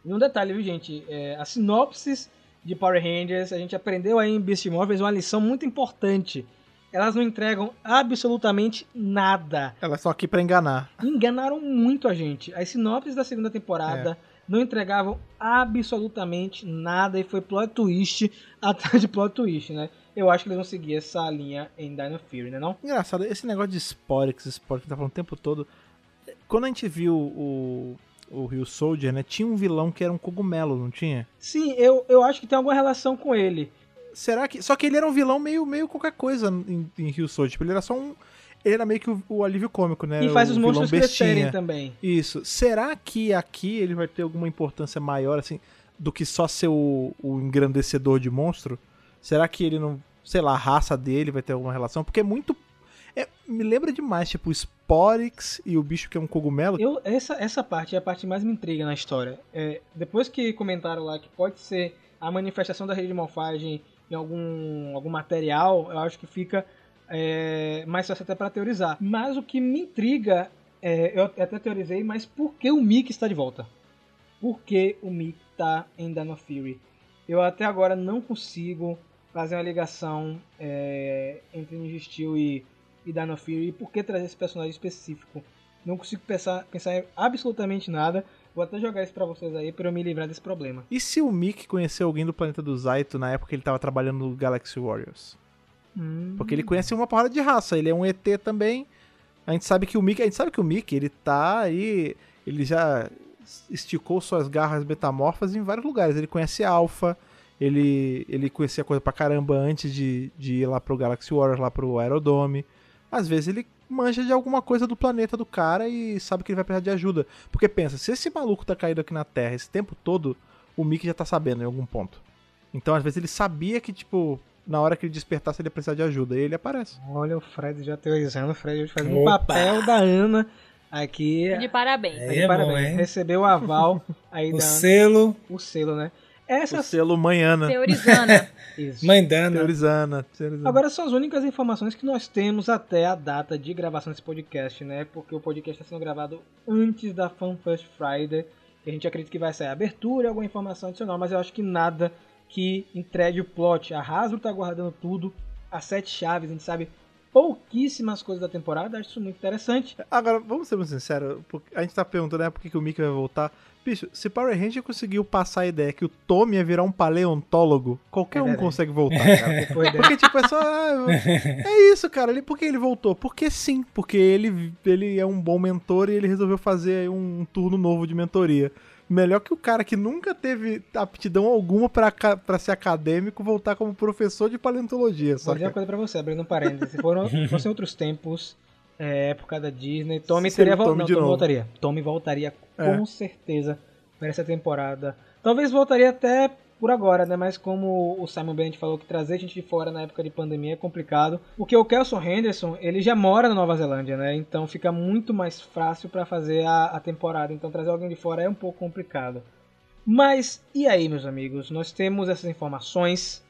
E um detalhe, viu, gente? É, a sinopses de Power Rangers, a gente aprendeu aí em Beast Morphers uma lição muito importante. Elas não entregam absolutamente nada. Ela é só aqui pra enganar. Enganaram muito a gente. As sinopses da segunda temporada não entregavam absolutamente nada e foi plot twist atrás de plot twist, né? Eu acho que eles vão seguir essa linha em Dino Fury, né não? Engraçado, esse negócio de Sporix, Sporix que tá falando o tempo todo. Quando a gente viu o, o Rio Soldier, né? Tinha um vilão que era um cogumelo, não tinha? Sim, eu, eu acho que tem alguma relação com ele. Será que. Só que ele era um vilão meio, meio qualquer coisa em, em Rio Soldier. Tipo, ele era só um. Ele era meio que o, o alívio cômico, né? e faz o os monstros bestinha. crescerem também. Isso. Será que aqui ele vai ter alguma importância maior, assim, do que só ser o, o engrandecedor de monstro? Será que ele não. Sei lá, a raça dele vai ter alguma relação? Porque é muito. é- me lembra demais, tipo, o Sporix e o bicho que é um cogumelo. Eu, essa, essa parte é a parte mais me intriga na história. É, depois que comentaram lá que pode ser a manifestação da rede de morfagem em algum, algum material, eu acho que fica é, mais fácil até para teorizar. Mas o que me intriga, é, eu até teorizei, mas por que o Mickey está de volta? Por que o Mickey está em Dino Fury? Eu até agora não consigo fazer uma ligação é, entre Ninja Steel e, e Dino Fury e por que trazer esse personagem específico. Não consigo pensar, pensar em absolutamente nada. Vou até jogar isso pra vocês aí pra eu me livrar desse problema. E se o Mickey conheceu alguém do planeta do Zaito na época que ele tava trabalhando no Galaxy Warriors? Porque ele conhece uma porrada de raça, ele é um ET também. A gente sabe que o Mickey, a gente sabe que o Mickey, ele tá aí, ele já esticou suas garras metamorfas em vários lugares. Ele conhece Alpha, ele ele conhecia coisa pra caramba antes de, de ir lá pro Galaxy Warriors, lá pro Aerodome. Às vezes ele manja de alguma coisa do planeta do cara e sabe que ele vai precisar de ajuda. Porque pensa, se esse maluco tá caído aqui na Terra esse tempo todo, o Mickey já tá sabendo em algum ponto. Então, às vezes, ele sabia que, tipo, na hora que ele despertasse, ele ia precisar de ajuda. E ele aparece. Olha o Fred já teorizando. O Fred hoje fazendo o Opa! papel da Ana aqui. De parabéns. É, Aí, é parabéns. bom, hein? Recebeu o aval aí O da selo o selo, né? O Essas. selo Manhana. Teorizando. Isso. Teorizana. teorizana. Agora são as únicas informações que nós temos até a data de gravação desse podcast, né? Porque o podcast está sendo gravado antes da Fan First Friday. E a gente acredita que vai sair a abertura, alguma informação adicional, mas eu acho que nada que entregue o plot. A Hasbro tá guardando tudo, as sete chaves, a gente sabe pouquíssimas coisas da temporada, acho isso muito interessante. Agora, vamos ser muito sinceros. porque A gente tá perguntando, né, por que, que o Mickey vai voltar. Bicho, se Power Ranger conseguiu passar a ideia que o Tommy ia virar um paleontólogo, qualquer É um consegue voltar, cara. Porque, tipo, é só. ah, é isso, cara. Ele, por que ele voltou? Porque sim. Porque ele, ele é um bom mentor e ele resolveu fazer aí um turno novo de mentoria. Melhor que o cara que nunca teve aptidão alguma pra ser acadêmico voltar como professor de paleontologia. Vou Só dizer uma coisa pra você, abrindo um parênteses. Se foram, fossem outros tempos, é, época da Disney, Tommy Seria teria o vol- Tommy não, Tommy voltaria. Tommy voltaria É. com certeza para essa temporada. Talvez voltaria até por agora, né? Mas como o Simon Bennett falou que trazer gente de fora na época de pandemia é complicado, porque o Kelson Henderson, ele já mora na Nova Zelândia, né? Então fica muito mais fácil para fazer a, a temporada. Então trazer alguém de fora é um pouco complicado. Mas e aí, meus amigos? Nós temos essas informações.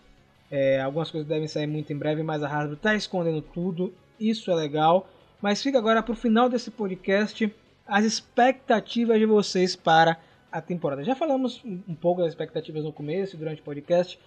É, algumas coisas devem sair muito em breve, mas a Hasbro está escondendo tudo. Isso é legal. Mas fica agora para o final desse podcast as expectativas de vocês para a temporada. Já falamos um pouco das expectativas no começo, durante o podcast,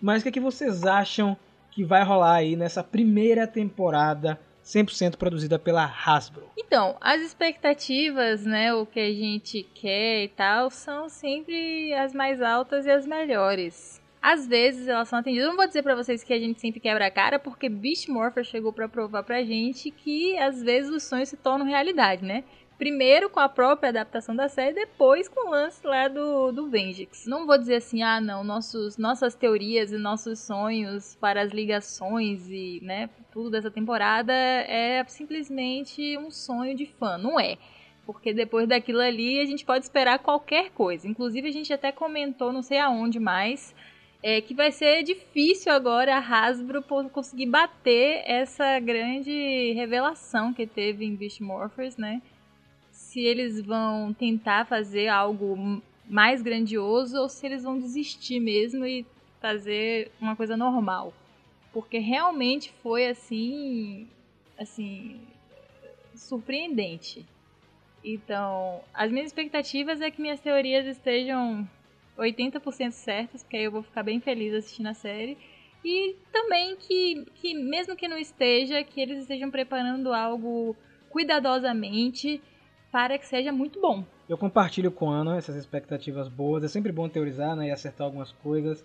mas o que, é que vocês acham que vai rolar aí nessa primeira temporada 100% produzida pela Hasbro? Então, as expectativas, né, o que a gente quer e tal, são sempre as mais altas e as melhores. Às vezes elas são atendidas. Eu não vou dizer pra vocês que a gente sempre quebra a cara, porque Beast Morpher chegou pra provar pra gente que às vezes os sonhos se tornam realidade, né? Primeiro com a própria adaptação da série, depois com o lance lá do, do Vengix. Não vou dizer assim, ah não, nossos, nossas teorias e nossos sonhos para as ligações e né, tudo dessa temporada é simplesmente um sonho de fã. Não é. Porque depois daquilo ali a gente pode esperar qualquer coisa. Inclusive a gente até comentou, não sei aonde mais, é que vai ser difícil agora a Hasbro conseguir bater essa grande revelação que teve em Beast Morphers, né? Se eles vão tentar fazer algo mais grandioso ou se eles vão desistir mesmo e fazer uma coisa normal. Porque realmente foi assim, assim, surpreendente. Então, as minhas expectativas é que minhas teorias estejam 80% certas, porque aí eu vou ficar bem feliz assistindo a série. E também que, que mesmo que não esteja, que eles estejam preparando algo cuidadosamente para que seja muito bom. Eu compartilho com Ana essas expectativas boas. É sempre bom teorizar né, e acertar algumas coisas.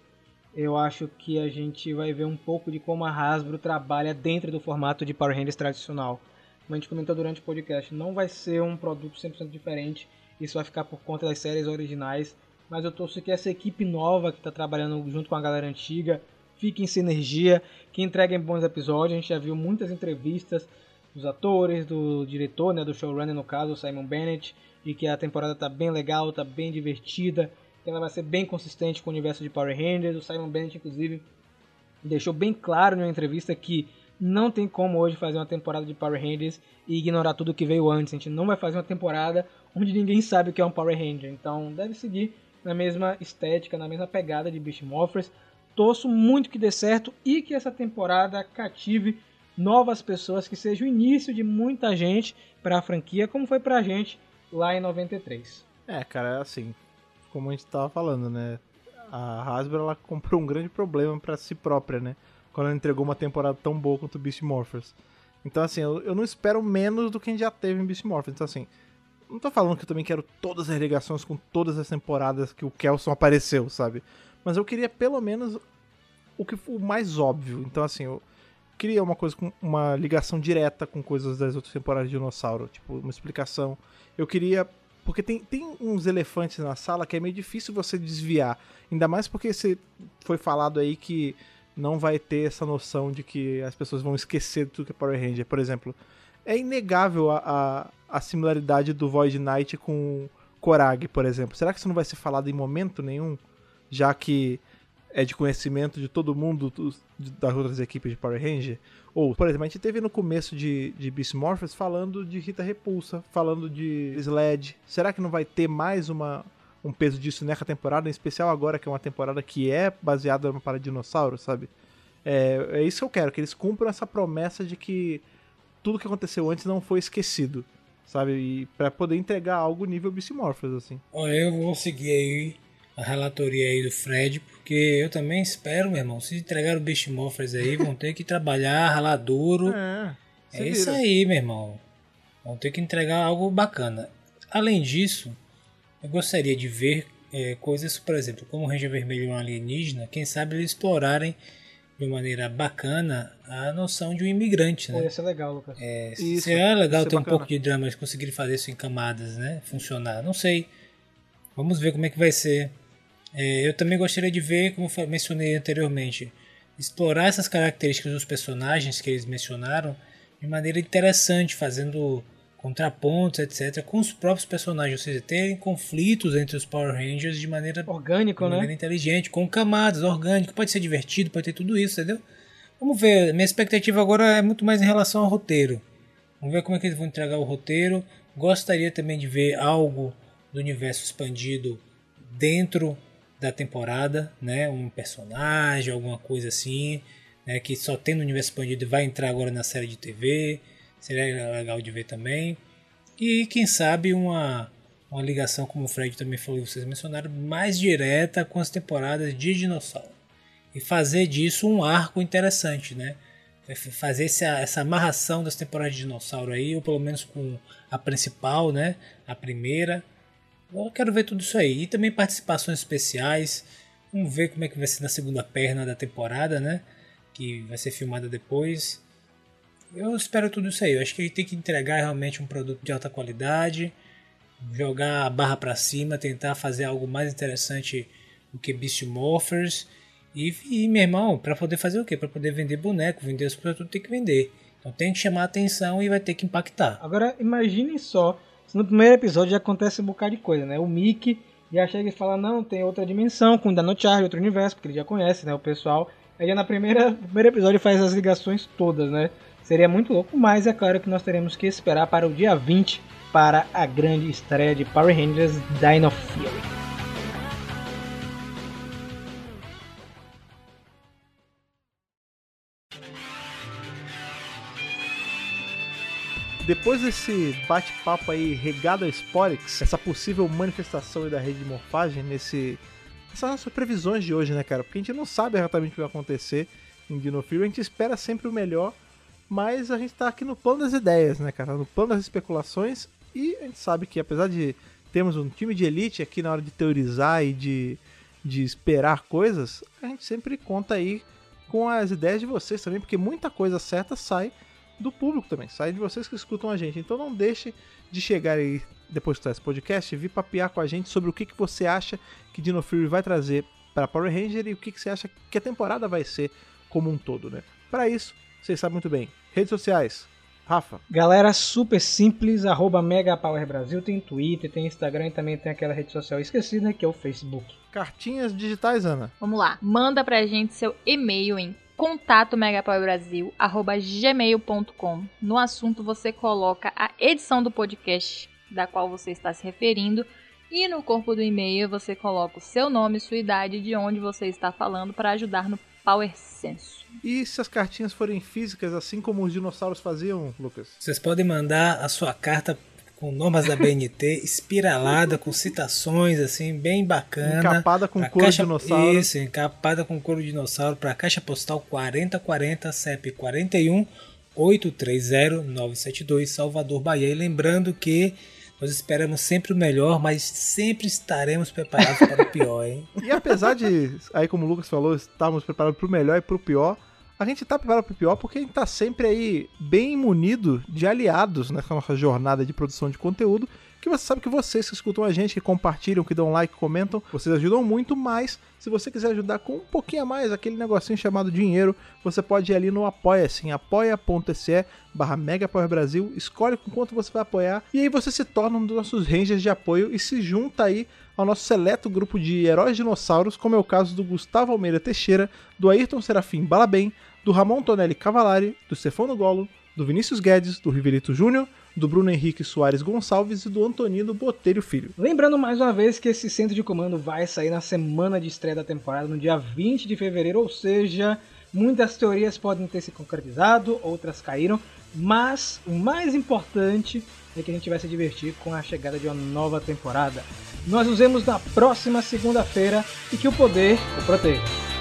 Eu acho que a gente vai ver um pouco de como a Hasbro trabalha dentro do formato de Power Rangers tradicional. Como a gente comentou durante o podcast, não vai ser um produto 100% diferente. Isso vai ficar por conta das séries originais. Mas eu torço que essa equipe nova que está trabalhando junto com a galera antiga fique em sinergia, que entreguem bons episódios. A gente já viu muitas entrevistas dos atores, do diretor, né, do showrunner no caso, Simon Bennett, e que a temporada tá bem legal, tá bem divertida, que ela vai ser bem consistente com o universo de Power Rangers. O Simon Bennett, inclusive, deixou bem claro em uma entrevista que não tem como hoje fazer uma temporada de Power Rangers e ignorar tudo que veio antes. A gente não vai fazer uma temporada onde ninguém sabe o que é um Power Ranger. Então deve seguir na mesma estética, na mesma pegada de Beast Morphers. Torço muito que dê certo e que essa temporada cative novas pessoas, que seja o início de muita gente para a franquia, como foi pra gente lá em 93. É, cara, é assim, como a gente tava falando, né? A Hasbro ela comprou um grande problema pra si própria, né? Quando ela entregou uma temporada tão boa quanto Beast Morphers. Então, assim, eu, eu não espero menos do que a gente já teve em Beast Morphers. Então, assim, não tô falando que eu também quero todas as ligações com todas as temporadas que o Kelson apareceu, sabe? Mas eu queria pelo menos o que o mais óbvio. Então, assim, eu queria uma coisa com uma ligação direta com coisas das outras temporadas de Dinossauro, tipo, uma explicação. Eu queria porque tem, tem uns elefantes na sala que é meio difícil você desviar. Ainda mais porque você foi falado aí que não vai ter essa noção de que as pessoas vão esquecer tudo que é Power Ranger. Por exemplo, é inegável a, a, a similaridade do Void Knight com Korag, por exemplo. Será que isso não vai ser falado em momento nenhum? Já que é de conhecimento de todo mundo dos- das outras equipes de Power Ranger? Ou, por exemplo, a gente teve no começo de, de Beast Morphers falando de Rita Repulsa, falando de Sled. Será que não vai ter mais uma, um peso disso nessa temporada? Em especial agora que é uma temporada que é baseada numa parada de dinossauro, sabe? É, é isso que eu quero, que eles cumpram essa promessa de que tudo que aconteceu antes não foi esquecido, sabe? E pra poder entregar algo nível Beast Morphers, assim. Olha, eu vou seguir aí a relatoria aí do Fred, porque eu também espero, meu irmão. Se entregar o Morphers aí, vão ter que trabalhar, ralar duro. É, É isso aí, meu irmão. Vão ter que entregar algo bacana. Além disso, eu gostaria de ver é, coisas, por exemplo, como o Ranger Vermelho é um alienígena, quem sabe eles explorarem de maneira bacana a noção de um imigrante, Pô, né? ia ser legal, Lucas. É, Isso, seria legal isso é ter um pouco de drama, eles conseguirem fazer isso em camadas, né? Funcionar. Não sei. Vamos ver como é que vai ser. É, eu também gostaria de ver, como mencionei anteriormente, explorar essas características dos personagens que eles mencionaram de maneira interessante, fazendo contrapontos, etc., com os próprios personagens, ou seja, terem conflitos entre os Power Rangers de maneira, Orgânico, de né? maneira inteligente, com camadas, orgânico, pode ser divertido, pode ter tudo isso, entendeu? Vamos ver, minha expectativa agora é muito mais em relação ao roteiro. Vamos ver como é que eles vão entregar o roteiro. Gostaria também de ver algo do universo expandido dentro da temporada, né? Um personagem, alguma coisa assim, né? Que só tem no universo expandido e vai entrar agora na série de TV. Seria legal de ver também. E quem sabe uma, uma ligação, como o Fred também falou e vocês mencionaram, mais direta com as temporadas de dinossauro. E fazer disso um arco interessante, né? Fazer essa, essa amarração das temporadas de dinossauro aí, ou pelo menos com a principal, né? A primeira. Eu quero ver tudo isso aí. E também participações especiais. Vamos ver como é que vai ser na segunda perna da temporada, né? Que vai ser filmada depois. Eu espero tudo isso aí. Eu acho que ele tem que entregar realmente um produto de alta qualidade, jogar a barra para cima, tentar fazer algo mais interessante do que Beast Morphers. E, e meu irmão, para poder fazer o quê? Para poder vender boneco, vender os produtos, tem que vender. Então tem que chamar a atenção e vai ter que impactar. Agora, imaginem só, no primeiro episódio já acontece um bocado de coisa, né? O Mickey já chega e fala, não, tem outra dimensão, com Dino Charge, outro universo, porque ele já conhece, né, o pessoal. Aí já na primeira, no primeiro episódio faz as ligações todas, né? Seria muito louco, mas é claro que nós teremos que esperar para o dia 20 para a grande estreia de Power Rangers Dino Fury. Depois desse bate-papo aí regado a Sporix, essa possível manifestação da rede de morfagem nesse. Essas nossas previsões de hoje, né, cara? Porque a gente não sabe exatamente o que vai acontecer em Dino Fury, a gente espera sempre o melhor, mas a gente tá aqui no plano das ideias, né, cara? No plano das especulações, e a gente sabe que apesar de termos um time de elite aqui na hora de teorizar e de, de esperar coisas, a gente sempre conta aí com as ideias de vocês também, porque muita coisa certa sai do público também, sai de vocês que escutam a gente. Então não deixe de chegar aí depois do esse podcast e vir papear com a gente sobre o que, que você acha que Dino Fury vai trazer para Power Ranger e o que, que você acha que a temporada vai ser como um todo, né? Para isso, vocês sabem muito bem. Redes sociais. Rafa, Galera super simples, arroba Mega Power Brasil, tem Twitter, tem Instagram e também tem aquela rede social esquecida que é o Facebook. cartinhas digitais, Ana. Vamos lá. Manda pra gente seu e-mail em contato megapowerbrasil@gmail.com. No assunto você coloca a edição do podcast da qual você está se referindo e no corpo do e-mail você coloca o seu nome, sua idade e de onde você está falando para ajudar no Power Senso. E se as cartinhas forem físicas, assim como os dinossauros faziam, Lucas? Vocês podem mandar a sua carta com normas da BNT, espiralada, com citações, assim, bem bacana. Encapada com couro caixa- dinossauro. Isso, encapada com couro dinossauro para a caixa postal 4040 CEP 41 830 972 Salvador, Bahia. E lembrando que nós esperamos sempre o melhor, mas sempre estaremos preparados para o pior, hein? E apesar de, aí como o Lucas falou, estarmos preparados pro melhor e pro pior, a gente tá preparado pro pior porque a gente tá sempre aí bem munido de aliados nessa nossa jornada de produção de conteúdo, que você sabe que vocês que escutam a gente, que compartilham, que dão like, comentam, vocês ajudam muito, mas se você quiser ajudar com um pouquinho a mais, aquele negocinho chamado dinheiro, você pode ir ali no Apoia-se, apoia.se barra Brasil, escolhe com quanto você vai apoiar, e aí você se torna um dos nossos rangers de apoio e se junta aí ao nosso seleto grupo de heróis dinossauros, como é o caso do Gustavo Almeida Teixeira, do Ayrton Serafim Balabem, do Ramon Tonelli Cavalari, do Stefano Golo, do Vinícius Guedes, do Riverito Júnior, do Bruno Henrique Soares Gonçalves e do Antonino Botelho Filho. Lembrando mais uma vez que esse centro de comando vai sair na semana de estreia da temporada, no dia 20 de fevereiro, ou seja, muitas teorias podem ter se concretizado, outras caíram, mas o mais importante é que a gente vai se divertir com a chegada de uma nova temporada. Nós nos vemos na próxima segunda-feira e que o poder o proteja.